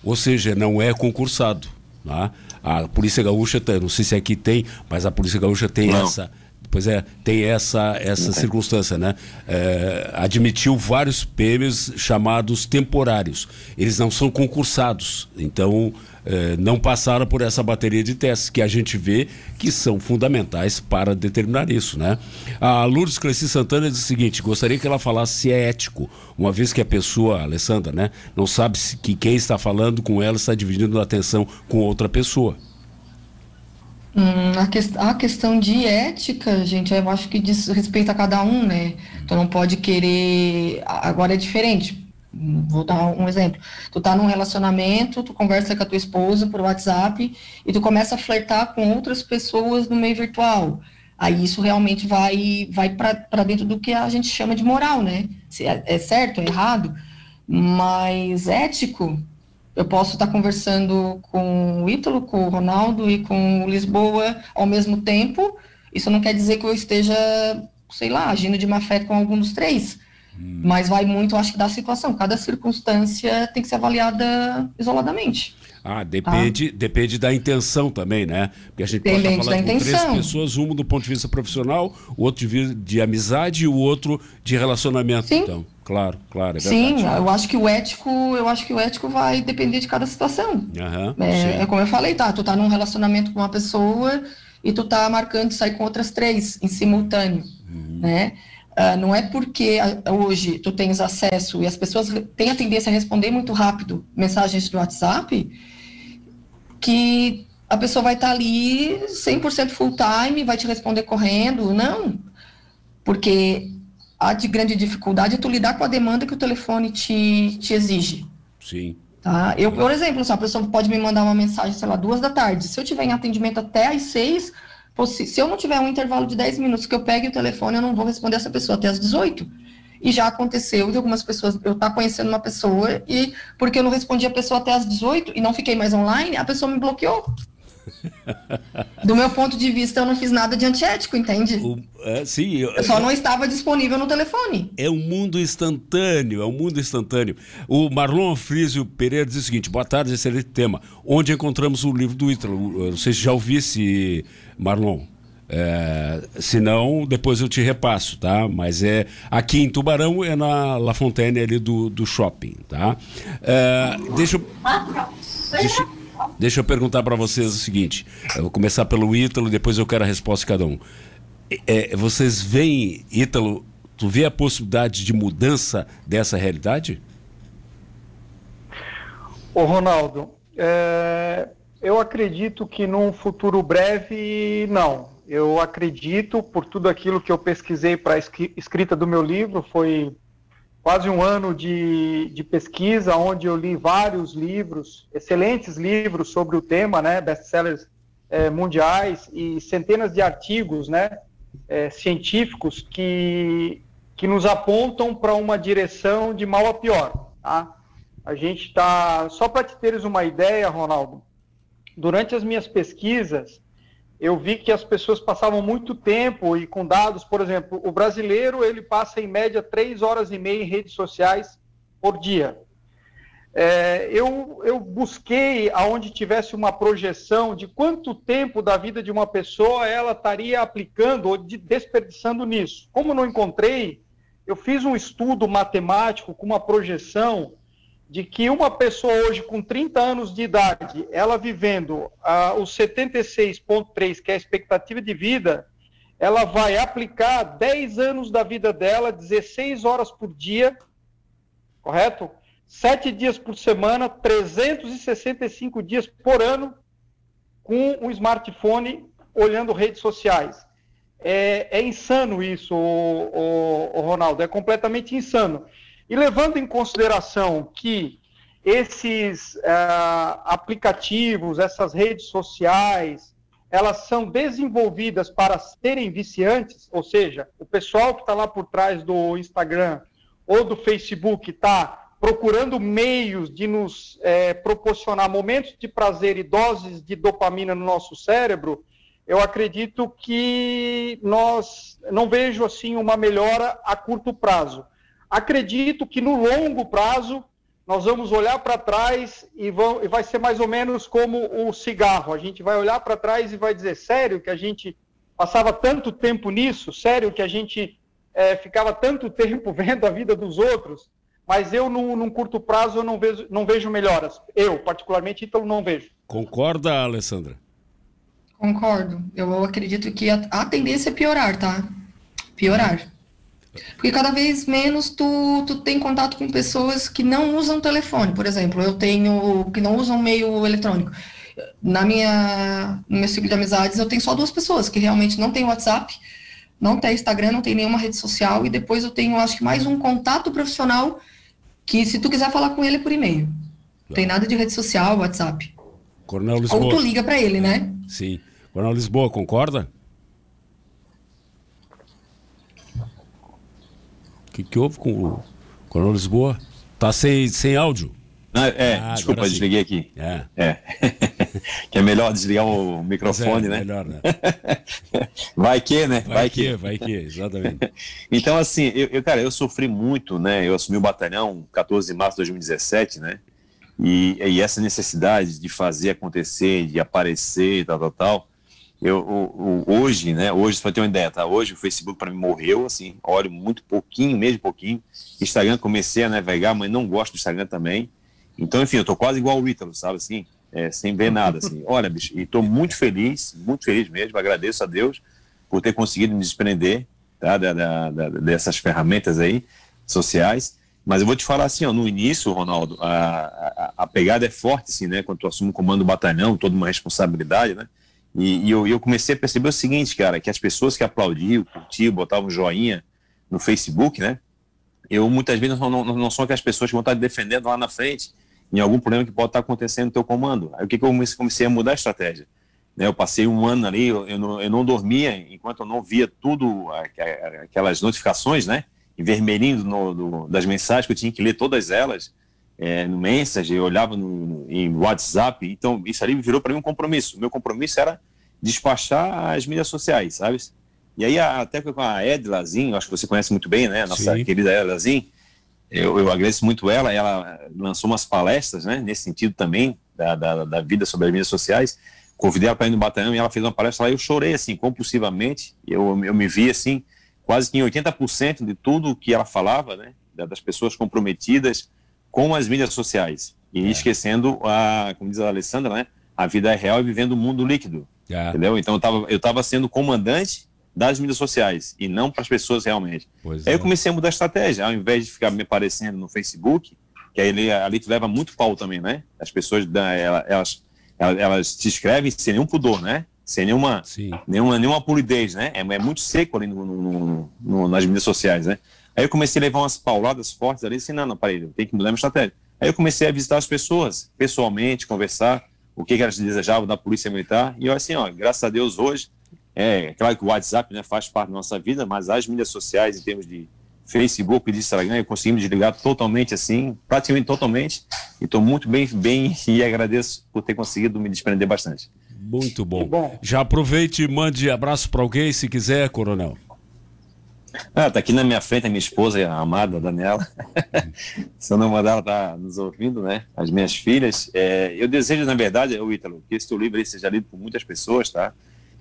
ou seja, não é concursado. Né? A Polícia Gaúcha, não sei se aqui tem, mas a Polícia Gaúcha tem não. essa. Pois é, tem essa, essa circunstância, né? É, admitiu vários PMs chamados temporários. Eles não são concursados, então é, não passaram por essa bateria de testes que a gente vê que são fundamentais para determinar isso, né? A Lourdes Cresci Santana diz o seguinte: gostaria que ela falasse se é ético, uma vez que a pessoa, a Alessandra, né, não sabe se, que quem está falando com ela está dividindo a atenção com outra pessoa. Hum, a, que, a, questão de ética, gente, eu acho que diz respeito a cada um, né? Tu não pode querer. Agora é diferente. Vou dar um exemplo. Tu tá num relacionamento, tu conversa com a tua esposa por WhatsApp e tu começa a flertar com outras pessoas no meio virtual. Aí isso realmente vai vai para dentro do que a gente chama de moral, né? Se é, é certo, é errado, mas ético. Eu posso estar tá conversando com o Ítalo, com o Ronaldo e com o Lisboa ao mesmo tempo. Isso não quer dizer que eu esteja, sei lá, agindo de má fé com algum dos três Hum. Mas vai muito, acho que, da situação. Cada circunstância tem que ser avaliada isoladamente. Ah, depende, tá? depende da intenção também, né? Porque a gente pode estar falando com três pessoas, um do ponto de vista profissional, o outro de, de amizade e o outro de relacionamento. Sim. Então, claro, claro, é Sim, eu acho que o ético, eu acho que o ético vai depender de cada situação. Uhum, é, é, como eu falei, tá? Tu tá num relacionamento com uma pessoa e tu tá marcando sair com outras três em simultâneo, uhum. né? Uh, não é porque hoje tu tens acesso e as pessoas têm a tendência a responder muito rápido mensagens do WhatsApp que a pessoa vai estar tá ali 100% full time, vai te responder correndo. Não, porque a de grande dificuldade é tu lidar com a demanda que o telefone te, te exige. Sim. Tá? Eu, por exemplo, a pessoa pode me mandar uma mensagem, sei lá, duas da tarde. Se eu tiver em atendimento até às seis, se eu não tiver um intervalo de 10 minutos que eu pegue o telefone, eu não vou responder essa pessoa até as 18. E já aconteceu de algumas pessoas, eu estar tá conhecendo uma pessoa e porque eu não respondi a pessoa até as 18 e não fiquei mais online, a pessoa me bloqueou. Do meu ponto de vista, eu não fiz nada de antiético, entende? O, é, sim, eu, eu só é, não estava disponível no telefone. É um mundo instantâneo, é um mundo instantâneo. O Marlon Frísio Pereira diz o seguinte: boa tarde, excelente tema. Onde encontramos o livro do Ítalo? Não sei se já ouvi esse, Marlon. É, se não, depois eu te repasso, tá? Mas é aqui em Tubarão é na La Fontaine ali do, do shopping, tá? É, deixa, eu, deixa, deixa eu perguntar para vocês o seguinte. Eu vou começar pelo Ítalo, depois eu quero a resposta de cada um. É, vocês veem, Ítalo, tu vê a possibilidade de mudança dessa realidade? Ô Ronaldo, é, eu acredito que num futuro breve, não. Eu acredito, por tudo aquilo que eu pesquisei para a escrita do meu livro, foi quase um ano de, de pesquisa, onde eu li vários livros, excelentes livros sobre o tema, né, best-sellers é, mundiais e centenas de artigos, né, é, científicos que, que nos apontam para uma direção de mal a pior, tá? A gente está, só para te teres uma ideia, Ronaldo, durante as minhas pesquisas, eu vi que as pessoas passavam muito tempo e com dados, por exemplo, o brasileiro ele passa em média três horas e meia em redes sociais por dia. É, eu, eu busquei aonde tivesse uma projeção de quanto tempo da vida de uma pessoa ela estaria aplicando ou de, desperdiçando nisso. Como não encontrei, eu fiz um estudo matemático com uma projeção de que uma pessoa hoje com 30 anos de idade, ela vivendo uh, os 76,3, que é a expectativa de vida, ela vai aplicar 10 anos da vida dela, 16 horas por dia, correto? 7 dias por semana, 365 dias por ano, com um smartphone olhando redes sociais. É, é insano isso, o, o, o Ronaldo, é completamente insano. E levando em consideração que esses uh, aplicativos, essas redes sociais, elas são desenvolvidas para serem viciantes, ou seja, o pessoal que está lá por trás do Instagram ou do Facebook está procurando meios de nos é, proporcionar momentos de prazer e doses de dopamina no nosso cérebro, eu acredito que nós não vejo assim uma melhora a curto prazo. Acredito que no longo prazo nós vamos olhar para trás e, vão, e vai ser mais ou menos como o cigarro. A gente vai olhar para trás e vai dizer: sério que a gente passava tanto tempo nisso? Sério que a gente é, ficava tanto *laughs* tempo vendo a vida dos outros? Mas eu, num, num curto prazo, eu não vejo, não vejo melhoras. Eu, particularmente, então não vejo. Concorda, Alessandra? Concordo. Eu acredito que a, a tendência é piorar, tá? Piorar. Porque cada vez menos tu, tu tem contato com pessoas que não usam telefone, por exemplo. Eu tenho que não usam meio eletrônico. Na minha, no meu ciclo de amizades, eu tenho só duas pessoas que realmente não tem WhatsApp, não tem Instagram, não tem nenhuma rede social, e depois eu tenho, acho que mais um contato profissional que se tu quiser falar com ele é por e-mail. Não tem nada de rede social, WhatsApp. Coronel Lisboa. Ou tu liga para ele, né? Sim. Coronel Lisboa, concorda? O que, que houve com o Coronel Lisboa? Tá sem, sem áudio. Ah, é, ah, desculpa, desliguei aqui. É. é. *laughs* que é melhor desligar o microfone, é, né? Melhor, né? *laughs* vai que, né? Vai, vai que, que, vai que, exatamente. *laughs* então, assim, eu, eu, cara, eu sofri muito, né? Eu assumi o batalhão 14 de março de 2017, né? E, e essa necessidade de fazer acontecer, de aparecer, tal, tal, tal. Eu, o, hoje, né? Hoje, para ter uma ideia, tá? Hoje o Facebook para mim morreu, assim, olho muito pouquinho, mesmo pouquinho. Instagram comecei a navegar, mas não gosto do Instagram também. Então, enfim, eu tô quase igual o Ítalo, sabe assim? É, sem ver nada, assim. *laughs* Olha, bicho, e tô muito feliz, muito feliz mesmo, agradeço a Deus por ter conseguido me desprender, tá? Da, da, da, dessas ferramentas aí, sociais. Mas eu vou te falar assim, ó, no início, Ronaldo, a, a, a pegada é forte, assim, né? Quando tu assume o comando do batalhão, toda uma responsabilidade, né? E, e eu, eu, comecei a perceber o seguinte, cara, que as pessoas que aplaudiam, curtiam, botavam joinha no Facebook, né? Eu muitas vezes não, não, não são aquelas pessoas que vão estar defendendo lá na frente em algum problema que pode estar acontecendo no teu comando. Aí o que, que eu comecei a mudar a estratégia? Né, eu passei um ano ali, eu, eu, não, eu não dormia enquanto eu não via tudo, aquelas notificações, né? Em vermelhinho no, do, das mensagens que eu tinha que ler todas elas é, no Message, eu olhava no, em WhatsApp, então isso ali virou para mim um compromisso. O meu compromisso era despachar as mídias sociais, sabe? E aí até com a Edlazinho, acho que você conhece muito bem, né? Nossa Sim. querida Edlazinho, eu, eu agradeço muito ela, ela lançou umas palestras, né? Nesse sentido também, da, da, da vida sobre as mídias sociais. Convidei ela para ir no batalhão e ela fez uma palestra lá e eu chorei, assim, compulsivamente. Eu, eu me vi, assim, quase que em 80% de tudo que ela falava, né? Das pessoas comprometidas, com as mídias sociais e é. esquecendo a, como diz a Alessandra, né, a vida é real e vivendo o mundo líquido, é. entendeu? Então eu estava eu tava sendo comandante das mídias sociais e não para as pessoas realmente. Pois Aí é. eu comecei a mudar a estratégia, ao invés de ficar me aparecendo no Facebook, que aí ali, tu leva muito pau também, né? As pessoas elas, elas, elas se inscrevem sem nenhum pudor, né? Sem nenhuma, nenhuma, nenhuma polidez, né? É, é muito seco ali no, no, no, nas mídias sociais, né? Aí eu comecei a levar umas pauladas fortes ali, assim, não, não, parei, tem que mudar minha estratégia. Aí eu comecei a visitar as pessoas, pessoalmente, conversar, o que, que elas desejavam da polícia militar, e eu assim, ó, graças a Deus hoje, é claro que o WhatsApp né, faz parte da nossa vida, mas as mídias sociais, em termos de Facebook e de Instagram, eu consegui me desligar totalmente assim, praticamente totalmente, e estou muito bem, bem *laughs* e agradeço por ter conseguido me desprender bastante. Muito bom. bom. Já aproveite e mande abraço para alguém se quiser, Coronel. Ah, tá aqui na minha frente a minha esposa, a amada Daniela. *laughs* Se eu não mandar, ela tá nos ouvindo, né? As minhas filhas. É, eu desejo, na verdade, o Ítalo, que esse teu livro seja lido por muitas pessoas, tá?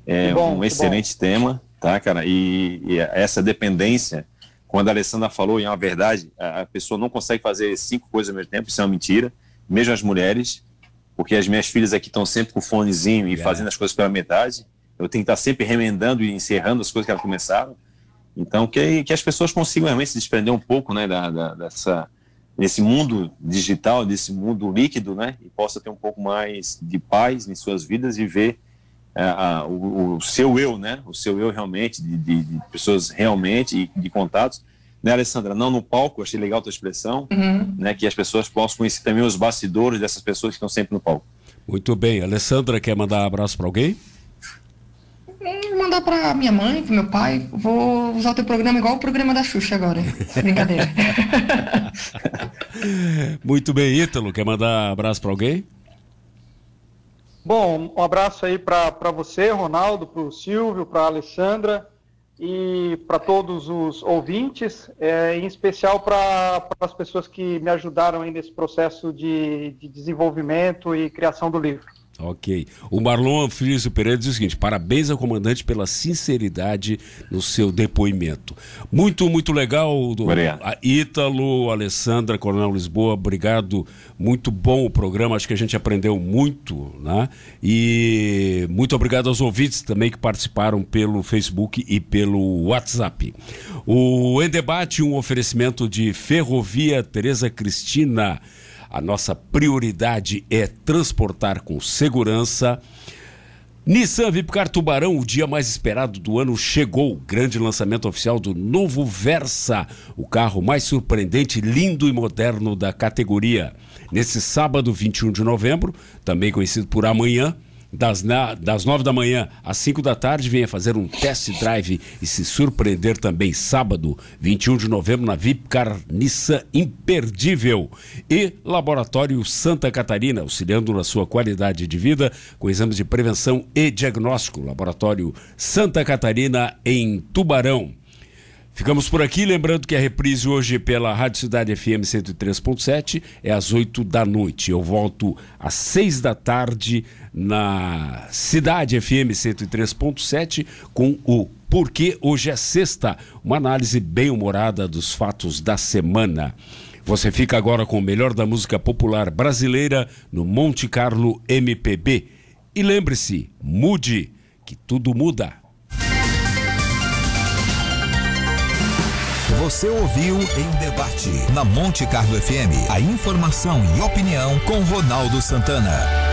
É bom, um excelente bom. tema, tá, cara? E, e, essa dependência, quando a Alessandra falou, e é uma verdade, a, a pessoa não consegue fazer cinco coisas ao mesmo tempo, isso é uma mentira. Mesmo as mulheres, porque as minhas filhas aqui estão sempre com o fonezinho e é. fazendo as coisas pela metade. Eu tenho que estar sempre remendando e encerrando as coisas que elas começaram. Então, que, que as pessoas consigam realmente se desprender um pouco né, da, da, dessa, desse mundo digital, desse mundo líquido, né, e possa ter um pouco mais de paz em suas vidas e ver é, a, o, o, seu eu, né, o seu eu realmente, de, de, de pessoas realmente e de contatos. Né, Alessandra? Não no palco, achei legal a tua expressão, uhum. né, que as pessoas possam conhecer também os bastidores dessas pessoas que estão sempre no palco. Muito bem. Alessandra, quer mandar um abraço para alguém? Vou mandar para minha mãe, para meu pai. Vou usar o teu programa igual o programa da Xuxa agora. Brincadeira. *laughs* Muito bem, Ítalo. Quer mandar abraço para alguém? Bom, um abraço aí para você, Ronaldo, para o Silvio, para a Alessandra e para todos os ouvintes, é, em especial para as pessoas que me ajudaram aí nesse processo de, de desenvolvimento e criação do livro. Ok. O Marlon Anfísio Pereira diz o seguinte: parabéns ao comandante pela sinceridade no seu depoimento. Muito, muito legal. Do, a Ítalo, Alessandra, Coronel Lisboa, obrigado. Muito bom o programa, acho que a gente aprendeu muito, né? E muito obrigado aos ouvintes também que participaram pelo Facebook e pelo WhatsApp. O Em Debate, um oferecimento de Ferrovia Tereza Cristina. A nossa prioridade é transportar com segurança. Nissan Vipcar Tubarão, o dia mais esperado do ano, chegou. Grande lançamento oficial do novo Versa, o carro mais surpreendente, lindo e moderno da categoria. Nesse sábado, 21 de novembro, também conhecido por amanhã, das, na, das 9 da manhã às 5 da tarde, venha fazer um test drive e se surpreender também sábado, 21 de novembro, na Vipcar Nissan Imperdível. E Laboratório Santa Catarina, auxiliando na sua qualidade de vida com exames de prevenção e diagnóstico. Laboratório Santa Catarina em Tubarão. Ficamos por aqui, lembrando que a reprise hoje pela Rádio Cidade FM 103.7 é às 8 da noite. Eu volto às 6 da tarde na Cidade FM 103.7 com o Porquê Hoje é Sexta, uma análise bem humorada dos fatos da semana. Você fica agora com o melhor da música popular brasileira no Monte Carlo MPB. E lembre-se, mude, que tudo muda. Você ouviu em debate na Monte Carlo FM a informação e opinião com Ronaldo Santana.